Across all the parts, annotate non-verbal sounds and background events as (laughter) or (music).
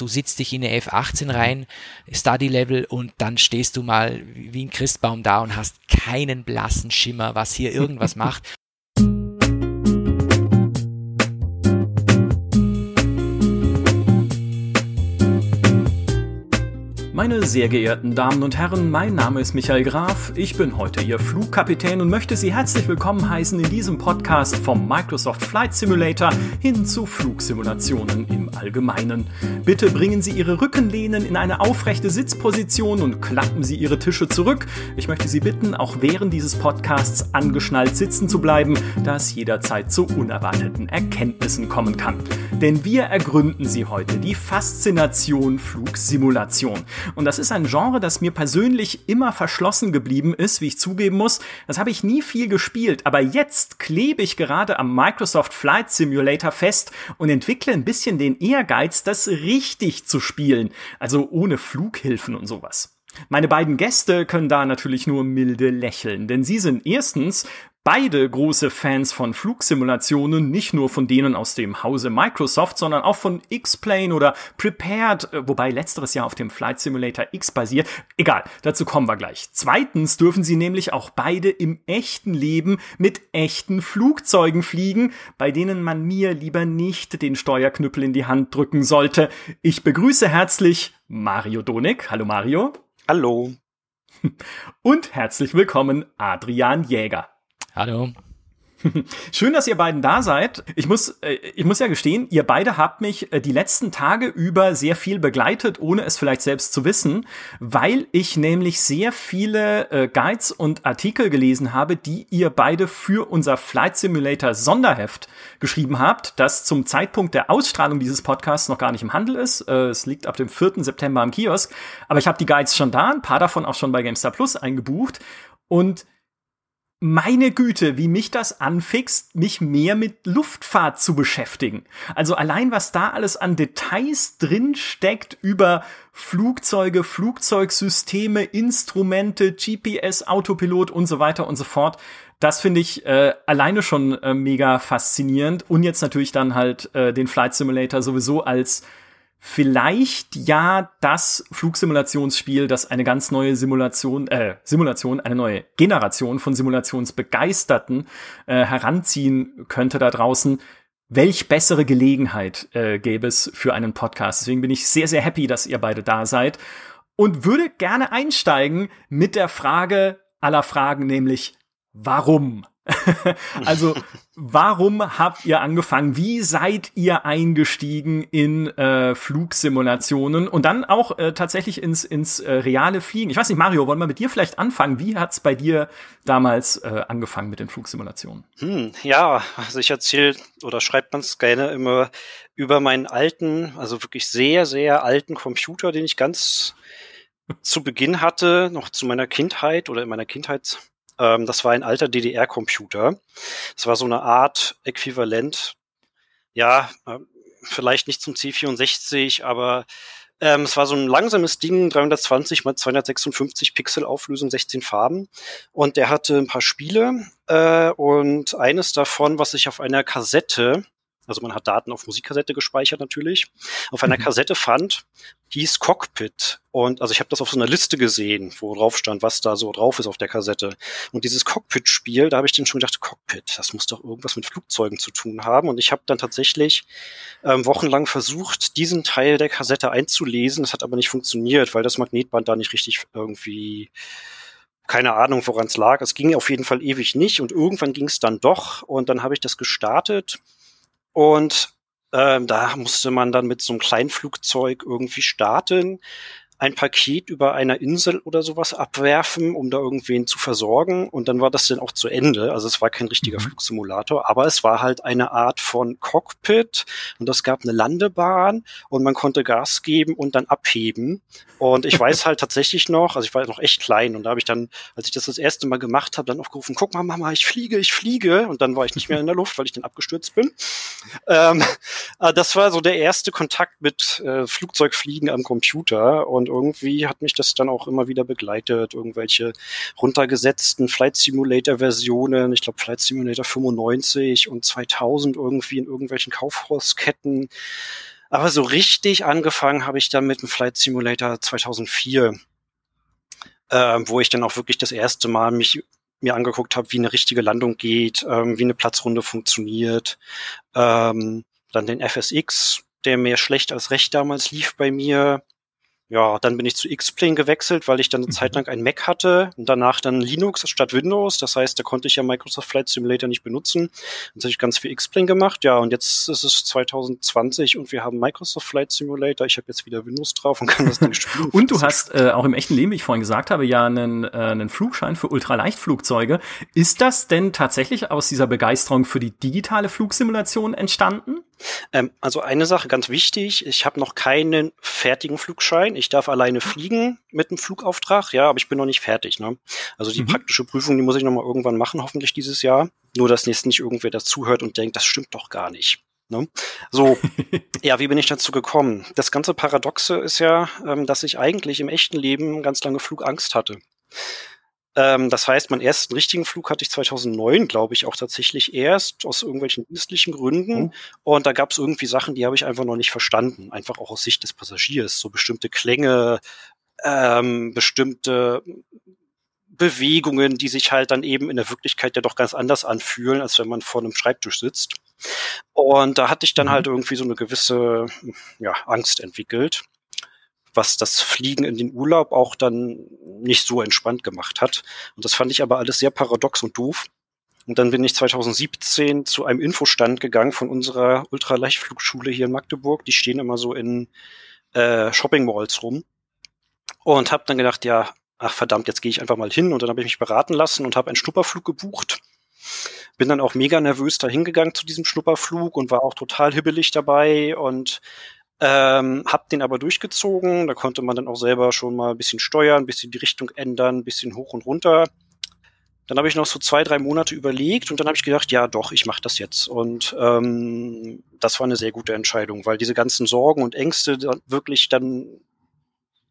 du sitzt dich in eine F18 rein, Study Level, und dann stehst du mal wie ein Christbaum da und hast keinen blassen Schimmer, was hier irgendwas (laughs) macht. Meine sehr geehrten Damen und Herren, mein Name ist Michael Graf, ich bin heute Ihr Flugkapitän und möchte Sie herzlich willkommen heißen in diesem Podcast vom Microsoft Flight Simulator hin zu Flugsimulationen im Allgemeinen. Bitte bringen Sie Ihre Rückenlehnen in eine aufrechte Sitzposition und klappen Sie Ihre Tische zurück. Ich möchte Sie bitten, auch während dieses Podcasts angeschnallt sitzen zu bleiben, da es jederzeit zu unerwarteten Erkenntnissen kommen kann. Denn wir ergründen Sie heute die Faszination Flugsimulation. Und das ist ein Genre, das mir persönlich immer verschlossen geblieben ist, wie ich zugeben muss. Das habe ich nie viel gespielt, aber jetzt klebe ich gerade am Microsoft Flight Simulator fest und entwickle ein bisschen den Ehrgeiz, das richtig zu spielen. Also ohne Flughilfen und sowas. Meine beiden Gäste können da natürlich nur milde lächeln, denn sie sind erstens beide große Fans von Flugsimulationen, nicht nur von denen aus dem Hause Microsoft, sondern auch von X-Plane oder Prepared, äh, wobei letzteres ja auf dem Flight Simulator X basiert. Egal, dazu kommen wir gleich. Zweitens dürfen sie nämlich auch beide im echten Leben mit echten Flugzeugen fliegen, bei denen man mir lieber nicht den Steuerknüppel in die Hand drücken sollte. Ich begrüße herzlich Mario Donik. Hallo Mario. Hallo. (laughs) Und herzlich willkommen Adrian Jäger. Hallo. (laughs) Schön, dass ihr beiden da seid. Ich muss, äh, ich muss ja gestehen, ihr beide habt mich äh, die letzten Tage über sehr viel begleitet, ohne es vielleicht selbst zu wissen, weil ich nämlich sehr viele äh, Guides und Artikel gelesen habe, die ihr beide für unser Flight Simulator Sonderheft geschrieben habt, das zum Zeitpunkt der Ausstrahlung dieses Podcasts noch gar nicht im Handel ist. Es liegt ab dem 4. September am Kiosk. Aber ich habe die Guides schon da, ein paar davon auch schon bei GameStar Plus eingebucht. Und meine Güte, wie mich das anfixt, mich mehr mit Luftfahrt zu beschäftigen. Also allein was da alles an Details drin steckt über Flugzeuge, Flugzeugsysteme, Instrumente, GPS, Autopilot und so weiter und so fort. Das finde ich äh, alleine schon äh, mega faszinierend und jetzt natürlich dann halt äh, den Flight Simulator sowieso als vielleicht ja das Flugsimulationsspiel, das eine ganz neue Simulation, äh, Simulation, eine neue Generation von Simulationsbegeisterten äh, heranziehen könnte da draußen. Welch bessere Gelegenheit äh, gäbe es für einen Podcast? Deswegen bin ich sehr, sehr happy, dass ihr beide da seid und würde gerne einsteigen mit der Frage aller Fragen, nämlich warum? (laughs) also, warum habt ihr angefangen? Wie seid ihr eingestiegen in äh, Flugsimulationen und dann auch äh, tatsächlich ins, ins äh, reale Fliegen? Ich weiß nicht, Mario, wollen wir mit dir vielleicht anfangen? Wie hat's bei dir damals äh, angefangen mit den Flugsimulationen? Hm, ja, also ich erzähle oder schreibt man es gerne immer über meinen alten, also wirklich sehr, sehr alten Computer, den ich ganz zu Beginn hatte, noch zu meiner Kindheit oder in meiner Kindheit ähm, das war ein alter DDR-Computer. Das war so eine Art Äquivalent, ja, äh, vielleicht nicht zum C64, aber ähm, es war so ein langsames Ding, 320 mal 256 Pixel Auflösung, 16 Farben. Und der hatte ein paar Spiele äh, und eines davon, was ich auf einer Kassette also man hat Daten auf Musikkassette gespeichert natürlich, auf einer mhm. Kassette fand, hieß Cockpit. Und also ich habe das auf so einer Liste gesehen, wo drauf stand, was da so drauf ist auf der Kassette. Und dieses Cockpit-Spiel, da habe ich dann schon gedacht, Cockpit, das muss doch irgendwas mit Flugzeugen zu tun haben. Und ich habe dann tatsächlich ähm, wochenlang versucht, diesen Teil der Kassette einzulesen. Das hat aber nicht funktioniert, weil das Magnetband da nicht richtig irgendwie keine Ahnung, woran es lag. Es ging auf jeden Fall ewig nicht und irgendwann ging es dann doch und dann habe ich das gestartet und ähm, da musste man dann mit so einem Kleinflugzeug irgendwie starten ein Paket über einer Insel oder sowas abwerfen, um da irgendwen zu versorgen. Und dann war das dann auch zu Ende. Also es war kein richtiger mhm. Flugsimulator, aber es war halt eine Art von Cockpit und es gab eine Landebahn und man konnte Gas geben und dann abheben. Und ich weiß halt tatsächlich noch, also ich war noch echt klein und da habe ich dann, als ich das das erste Mal gemacht habe, dann aufgerufen, guck mal, Mama, ich fliege, ich fliege. Und dann war ich nicht mehr in der Luft, weil ich dann abgestürzt bin. Ähm, äh, das war so der erste Kontakt mit äh, Flugzeugfliegen am Computer und irgendwie hat mich das dann auch immer wieder begleitet. Irgendwelche runtergesetzten Flight Simulator Versionen, ich glaube Flight Simulator 95 und 2000 irgendwie in irgendwelchen Kaufhausketten. Aber so richtig angefangen habe ich dann mit dem Flight Simulator 2004, äh, wo ich dann auch wirklich das erste Mal mich mir angeguckt habe, wie eine richtige Landung geht, ähm, wie eine Platzrunde funktioniert. Ähm, dann den FSX, der mehr schlecht als recht damals lief bei mir ja, dann bin ich zu X-Plane gewechselt, weil ich dann eine mhm. Zeit lang ein Mac hatte und danach dann Linux statt Windows. Das heißt, da konnte ich ja Microsoft Flight Simulator nicht benutzen. Jetzt habe ich ganz viel X-Plane gemacht. Ja, und jetzt ist es 2020 und wir haben Microsoft Flight Simulator. Ich habe jetzt wieder Windows drauf und kann das Ding spielen. (laughs) und du hast äh, auch im echten Leben, wie ich vorhin gesagt habe, ja einen, äh, einen Flugschein für Ultraleichtflugzeuge. Ist das denn tatsächlich aus dieser Begeisterung für die digitale Flugsimulation entstanden? Ähm, also eine Sache ganz wichtig, ich habe noch keinen fertigen Flugschein. Ich darf alleine fliegen mit einem Flugauftrag, ja, aber ich bin noch nicht fertig. Ne? Also die mhm. praktische Prüfung, die muss ich noch mal irgendwann machen, hoffentlich dieses Jahr. Nur, dass jetzt nicht irgendwer das zuhört und denkt, das stimmt doch gar nicht. Ne? So, (laughs) ja, wie bin ich dazu gekommen? Das ganze Paradoxe ist ja, ähm, dass ich eigentlich im echten Leben ganz lange Flugangst hatte. Ähm, das heißt, meinen ersten richtigen Flug hatte ich 2009, glaube ich, auch tatsächlich erst aus irgendwelchen dienstlichen Gründen. Oh. Und da gab es irgendwie Sachen, die habe ich einfach noch nicht verstanden. Einfach auch aus Sicht des Passagiers. So bestimmte Klänge, ähm, bestimmte Bewegungen, die sich halt dann eben in der Wirklichkeit ja doch ganz anders anfühlen, als wenn man vor einem Schreibtisch sitzt. Und da hatte ich dann mhm. halt irgendwie so eine gewisse ja, Angst entwickelt was das Fliegen in den Urlaub auch dann nicht so entspannt gemacht hat. Und das fand ich aber alles sehr paradox und doof. Und dann bin ich 2017 zu einem Infostand gegangen von unserer Ultraleichtflugschule hier in Magdeburg. Die stehen immer so in äh, Shopping Malls rum. Und habe dann gedacht, ja, ach verdammt, jetzt gehe ich einfach mal hin. Und dann habe ich mich beraten lassen und habe einen Schnupperflug gebucht. Bin dann auch mega nervös da hingegangen zu diesem Schnupperflug und war auch total hibbelig dabei und ähm, hab den aber durchgezogen. Da konnte man dann auch selber schon mal ein bisschen steuern, ein bisschen die Richtung ändern, ein bisschen hoch und runter. Dann habe ich noch so zwei, drei Monate überlegt und dann habe ich gedacht, ja doch, ich mache das jetzt. Und ähm, das war eine sehr gute Entscheidung, weil diese ganzen Sorgen und Ängste wirklich dann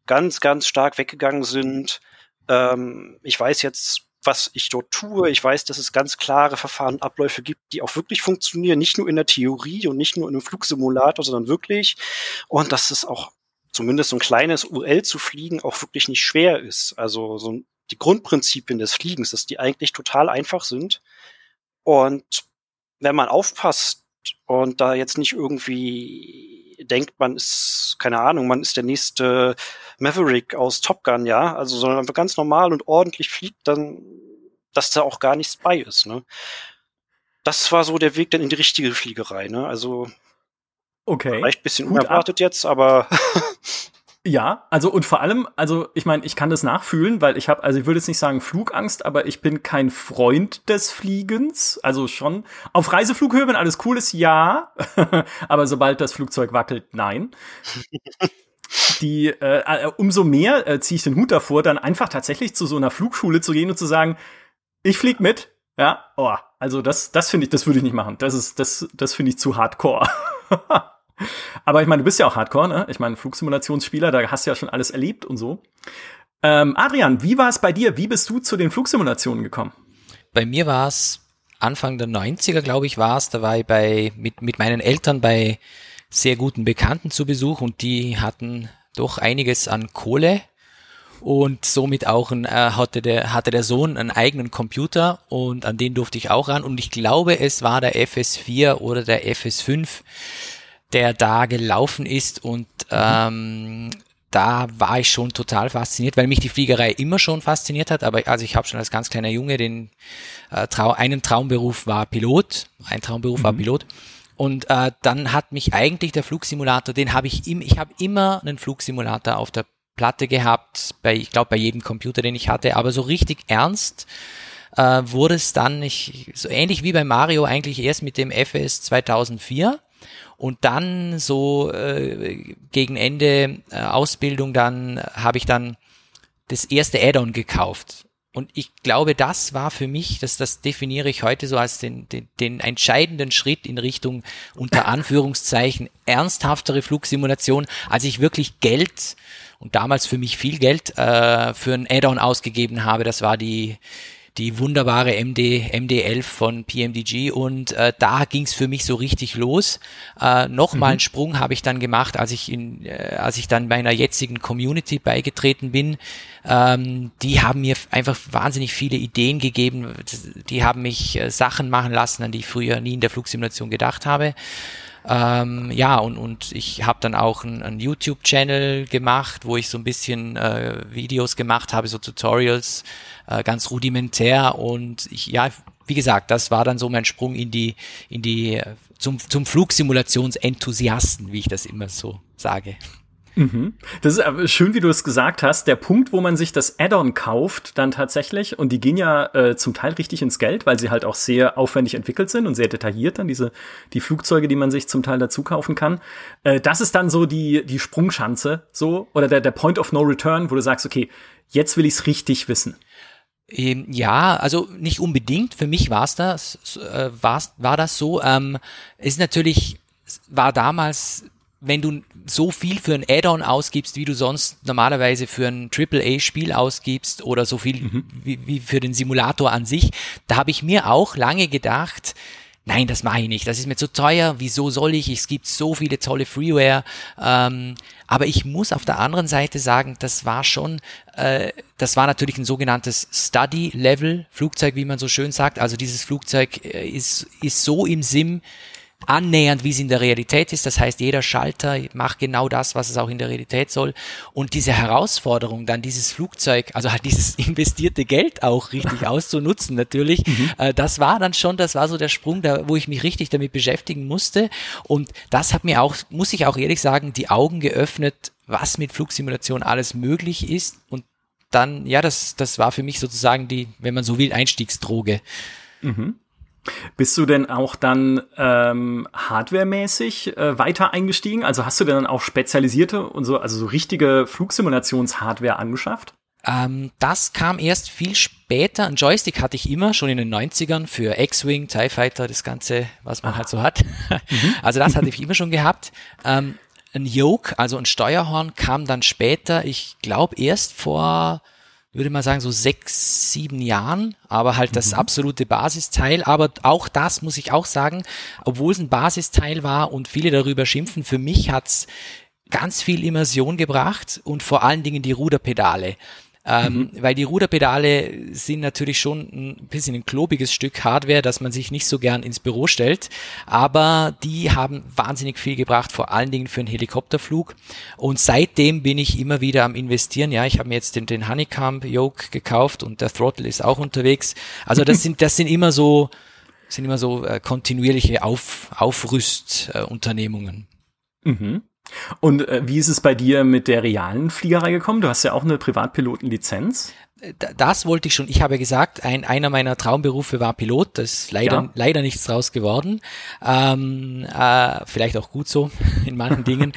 ganz, ganz stark weggegangen sind. Ähm, ich weiß jetzt, was ich dort tue. Ich weiß, dass es ganz klare Verfahren und Abläufe gibt, die auch wirklich funktionieren, nicht nur in der Theorie und nicht nur in einem Flugsimulator, sondern wirklich. Und dass es auch zumindest so ein kleines UL zu fliegen auch wirklich nicht schwer ist. Also so die Grundprinzipien des Fliegens, dass die eigentlich total einfach sind. Und wenn man aufpasst und da jetzt nicht irgendwie denkt, man ist, keine Ahnung, man ist der nächste Maverick aus Top Gun, ja, also sondern einfach ganz normal und ordentlich fliegt, dann, dass da auch gar nichts bei ist, ne. Das war so der Weg dann in die richtige Fliegerei, ne, also Okay. Vielleicht bisschen Gut unerwartet ab. jetzt, aber (laughs) Ja, also und vor allem, also ich meine, ich kann das nachfühlen, weil ich habe, also ich würde jetzt nicht sagen Flugangst, aber ich bin kein Freund des Fliegens. Also schon auf Reiseflughöhe, wenn alles cool ist, ja, (laughs) aber sobald das Flugzeug wackelt, nein. (laughs) Die äh, äh, umso mehr äh, ziehe ich den Hut davor, dann einfach tatsächlich zu so einer Flugschule zu gehen und zu sagen, ich flieg mit. Ja, oh, also das, das finde ich, das würde ich nicht machen. Das ist, das, das finde ich zu hardcore. (laughs) Aber ich meine, du bist ja auch Hardcore, ne? Ich meine, Flugsimulationsspieler, da hast du ja schon alles erlebt und so. Ähm, Adrian, wie war es bei dir? Wie bist du zu den Flugsimulationen gekommen? Bei mir war es Anfang der 90er, glaube ich, war es. Da war ich bei, mit, mit meinen Eltern bei sehr guten Bekannten zu Besuch und die hatten doch einiges an Kohle und somit auch ein, äh, hatte, der, hatte der Sohn einen eigenen Computer und an den durfte ich auch ran und ich glaube, es war der FS4 oder der FS5, der da gelaufen ist und ähm, da war ich schon total fasziniert, weil mich die Fliegerei immer schon fasziniert hat. Aber also ich habe schon als ganz kleiner Junge den äh, Trau einen Traumberuf war Pilot, ein Traumberuf mhm. war Pilot. Und äh, dann hat mich eigentlich der Flugsimulator, den habe ich im, ich habe immer einen Flugsimulator auf der Platte gehabt, bei, ich glaube bei jedem Computer, den ich hatte, aber so richtig ernst äh, wurde es dann, ich, so ähnlich wie bei Mario eigentlich erst mit dem FS 2004 und dann so äh, gegen Ende äh, Ausbildung dann habe ich dann das erste Add-on gekauft. Und ich glaube, das war für mich, das, das definiere ich heute so als den, den, den entscheidenden Schritt in Richtung unter Anführungszeichen ernsthaftere Flugsimulation, als ich wirklich Geld und damals für mich viel Geld äh, für ein Add-on ausgegeben habe. Das war die die wunderbare MD, MD11 von PMDG und äh, da ging es für mich so richtig los. Äh, Nochmal mhm. einen Sprung habe ich dann gemacht, als ich in, äh, als ich dann meiner jetzigen Community beigetreten bin. Ähm, die haben mir einfach wahnsinnig viele Ideen gegeben. Die haben mich äh, Sachen machen lassen, an die ich früher nie in der Flugsimulation gedacht habe. Ähm, ja, und, und ich habe dann auch einen YouTube-Channel gemacht, wo ich so ein bisschen äh, Videos gemacht habe, so Tutorials, äh, ganz rudimentär. Und ich, ja, wie gesagt, das war dann so mein Sprung in die, in die, zum, zum Flugsimulationsenthusiasten, wie ich das immer so sage. Mhm. Das ist aber schön, wie du es gesagt hast. Der Punkt, wo man sich das Add-on kauft, dann tatsächlich, und die gehen ja äh, zum Teil richtig ins Geld, weil sie halt auch sehr aufwendig entwickelt sind und sehr detailliert dann diese die Flugzeuge, die man sich zum Teil dazu kaufen kann. Äh, das ist dann so die die Sprungschanze, so oder der der Point of No Return, wo du sagst, okay, jetzt will ich's richtig wissen. Ähm, ja, also nicht unbedingt. Für mich war's das, äh, war's, war das so. Ähm, ist natürlich war damals wenn du so viel für ein Add-on ausgibst, wie du sonst normalerweise für ein AAA-Spiel ausgibst oder so viel mhm. wie, wie für den Simulator an sich, da habe ich mir auch lange gedacht, nein, das mache ich nicht, das ist mir zu teuer, wieso soll ich, es gibt so viele tolle Freeware, ähm, aber ich muss auf der anderen Seite sagen, das war schon, äh, das war natürlich ein sogenanntes Study-Level-Flugzeug, wie man so schön sagt, also dieses Flugzeug äh, ist, ist so im Sim, annähernd, wie es in der Realität ist. Das heißt, jeder Schalter macht genau das, was es auch in der Realität soll. Und diese Herausforderung, dann dieses Flugzeug, also halt dieses (laughs) investierte Geld auch richtig auszunutzen, natürlich, mhm. äh, das war dann schon, das war so der Sprung, da, wo ich mich richtig damit beschäftigen musste. Und das hat mir auch, muss ich auch ehrlich sagen, die Augen geöffnet, was mit Flugsimulation alles möglich ist. Und dann, ja, das, das war für mich sozusagen die, wenn man so will, Einstiegsdroge. Mhm. Bist du denn auch dann ähm, hardwaremäßig äh, weiter eingestiegen? Also hast du denn dann auch spezialisierte und so, also so richtige Flugsimulations-Hardware angeschafft? Ähm, das kam erst viel später. Ein Joystick hatte ich immer, schon in den 90ern für X-Wing, TIE Fighter, das Ganze, was man ah. halt so hat. (laughs) Mhm. Also das hatte ich immer schon gehabt. Ähm, ein Yoke, also ein Steuerhorn, kam dann später, ich glaube erst vor würde mal sagen, so sechs, sieben Jahren, aber halt das mhm. absolute Basisteil. Aber auch das muss ich auch sagen, obwohl es ein Basisteil war und viele darüber schimpfen, für mich hat's ganz viel Immersion gebracht und vor allen Dingen die Ruderpedale. Ähm, mhm. Weil die Ruderpedale sind natürlich schon ein bisschen ein klobiges Stück Hardware, das man sich nicht so gern ins Büro stellt. Aber die haben wahnsinnig viel gebracht, vor allen Dingen für einen Helikopterflug. Und seitdem bin ich immer wieder am Investieren. Ja, ich habe mir jetzt den, den Honeycomb Yoke gekauft und der Throttle ist auch unterwegs. Also das (laughs) sind, das sind immer so, sind immer so äh, kontinuierliche Auf, Aufrüstunternehmungen. Äh, mhm. Und äh, wie ist es bei dir mit der realen Fliegerei gekommen? Du hast ja auch eine Privatpilotenlizenz. Das wollte ich schon. Ich habe gesagt, ein, einer meiner Traumberufe war Pilot. Das ist leider, ja. leider nichts draus geworden. Ähm, äh, vielleicht auch gut so (laughs) in manchen Dingen.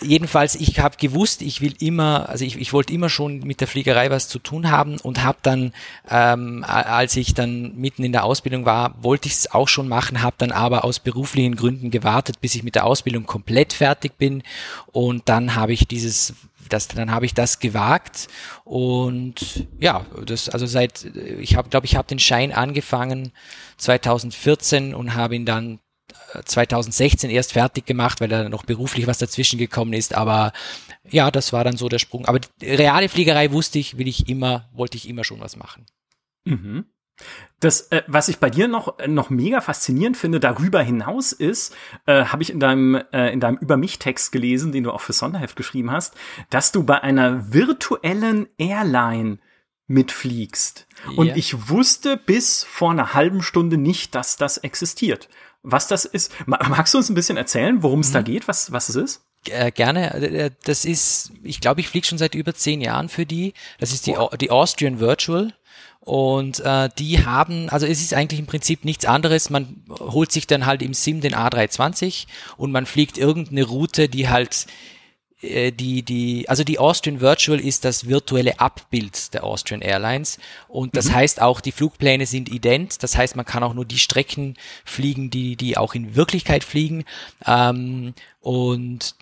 Jedenfalls, ich habe gewusst, ich will immer, also ich, ich wollte immer schon mit der Fliegerei was zu tun haben und habe dann, ähm, als ich dann mitten in der Ausbildung war, wollte ich es auch schon machen, habe dann aber aus beruflichen Gründen gewartet, bis ich mit der Ausbildung komplett fertig bin. Und dann habe ich dieses das, dann habe ich das gewagt. Und ja, das also seit ich habe glaube ich habe den Schein angefangen 2014 und habe ihn dann 2016 erst fertig gemacht, weil da noch beruflich was dazwischen gekommen ist. Aber ja, das war dann so der Sprung. Aber reale Fliegerei wusste ich, will ich immer, wollte ich immer schon was machen. Mhm. Das, äh, was ich bei dir noch, noch mega faszinierend finde, darüber hinaus ist, äh, habe ich in deinem, äh, in deinem Über mich-Text gelesen, den du auch für Sonderheft geschrieben hast, dass du bei einer virtuellen Airline mitfliegst. Ja. Und ich wusste bis vor einer halben Stunde nicht, dass das existiert was das ist. Magst du uns ein bisschen erzählen, worum es mhm. da geht, was, was es ist? Äh, gerne. Äh, das ist, ich glaube, ich fliege schon seit über zehn Jahren für die. Das ist die, die Austrian Virtual. Und äh, die haben, also es ist eigentlich im Prinzip nichts anderes. Man holt sich dann halt im Sim den A320 und man fliegt irgendeine Route, die halt äh, die, die, also die Austrian Virtual ist das virtuelle Abbild der Austrian Airlines. Und das mhm. heißt auch, die Flugpläne sind ident, das heißt, man kann auch nur die Strecken fliegen, die, die auch in Wirklichkeit fliegen. Ähm, und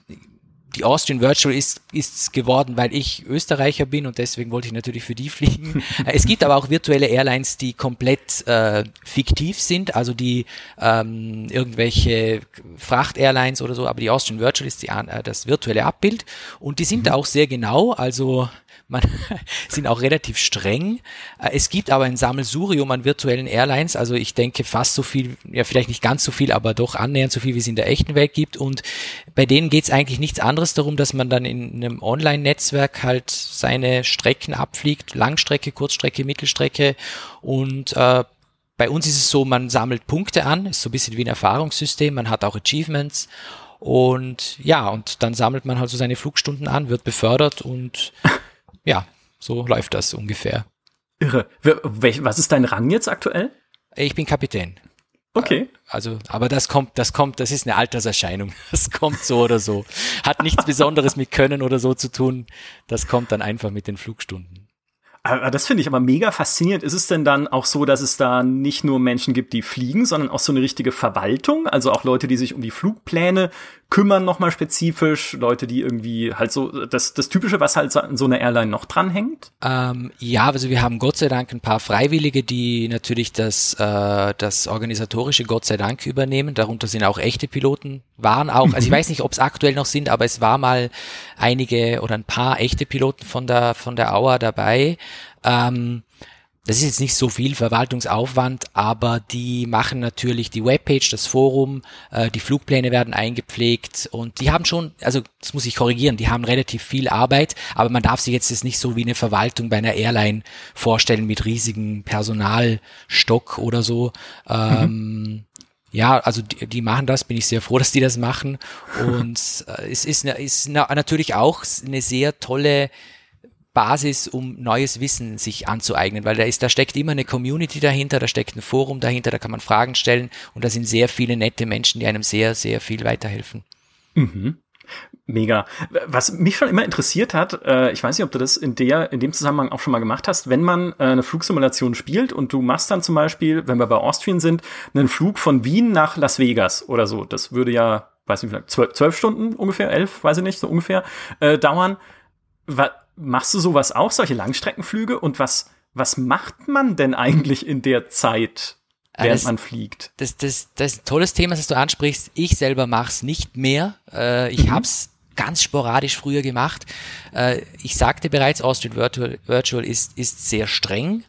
die Austrian Virtual ist, ist geworden, weil ich Österreicher bin und deswegen wollte ich natürlich für die (laughs) fliegen. es gibt aber auch virtuelle Airlines, die komplett äh, fiktiv sind, also die ähm, irgendwelche Fracht-Airlines oder so, aber die Austrian Virtual ist die, äh, das virtuelle Abbild und die sind mhm. da auch sehr genau, also man (laughs) sind auch relativ streng. Äh, es gibt aber ein Sammelsurium an virtuellen Airlines, also ich denke fast so viel, ja vielleicht nicht ganz so viel, aber doch annähernd so viel, wie es in der echten Welt gibt. Und bei denen geht es eigentlich nichts anderes darum, dass man dann in einem Online-Netzwerk halt seine Strecken abfliegt, Langstrecke, Kurzstrecke, Mittelstrecke und äh, bei uns ist es so, man sammelt Punkte an, ist so ein bisschen wie ein Erfahrungssystem, man hat auch Achievements und ja, und dann sammelt man halt so seine Flugstunden an, wird befördert und (laughs) ja, so läuft das ungefähr. Irre. Was ist dein Rang jetzt aktuell? Ich bin Kapitän. Okay. Also, aber das kommt, das kommt, das ist eine Alterserscheinung. (laughs) Das kommt so oder so. Hat nichts Besonderes mit Können oder so zu tun. Das kommt dann einfach mit den Flugstunden. Aber das finde ich aber mega faszinierend. Ist es denn dann auch so, dass es da nicht nur Menschen gibt, die fliegen, sondern auch so eine richtige Verwaltung? Also auch Leute, die sich um die Flugpläne kümmern, nochmal spezifisch, Leute, die irgendwie halt so das, das Typische, was halt an so einer Airline noch dranhängt? Ähm, ja, also wir haben Gott sei Dank ein paar Freiwillige, die natürlich das, äh, das organisatorische Gott sei Dank übernehmen. Darunter sind auch echte Piloten, waren auch, also ich mhm. weiß nicht, ob es aktuell noch sind, aber es war mal einige oder ein paar echte Piloten von der, von der Auer dabei. Ähm, das ist jetzt nicht so viel Verwaltungsaufwand, aber die machen natürlich die Webpage, das Forum, äh, die Flugpläne werden eingepflegt und die haben schon, also das muss ich korrigieren, die haben relativ viel Arbeit, aber man darf sich jetzt das nicht so wie eine Verwaltung bei einer Airline vorstellen mit riesigem Personalstock oder so. Ähm, mhm. Ja, also die, die machen das, bin ich sehr froh, dass die das machen. Und äh, es ist, ist natürlich auch eine sehr tolle Basis, um neues Wissen sich anzueignen, weil da ist, da steckt immer eine Community dahinter, da steckt ein Forum dahinter, da kann man Fragen stellen und da sind sehr viele nette Menschen, die einem sehr, sehr viel weiterhelfen. Mhm. Mega. Was mich schon immer interessiert hat, äh, ich weiß nicht, ob du das in der, in dem Zusammenhang auch schon mal gemacht hast, wenn man äh, eine Flugsimulation spielt und du machst dann zum Beispiel, wenn wir bei Austrian sind, einen Flug von Wien nach Las Vegas oder so. Das würde ja, weiß nicht, vielleicht zwölf, zwölf Stunden ungefähr, elf, weiß ich nicht, so ungefähr, äh, dauern. Was, Machst du sowas auch, solche Langstreckenflüge? Und was, was macht man denn eigentlich in der Zeit, ah, während das, man fliegt? Das, das, das ist ein tolles Thema, das du ansprichst. Ich selber mach's nicht mehr. Äh, ich mhm. hab's ganz sporadisch früher gemacht. Äh, ich sagte bereits, Austrian Virtual, Virtual ist, ist sehr streng.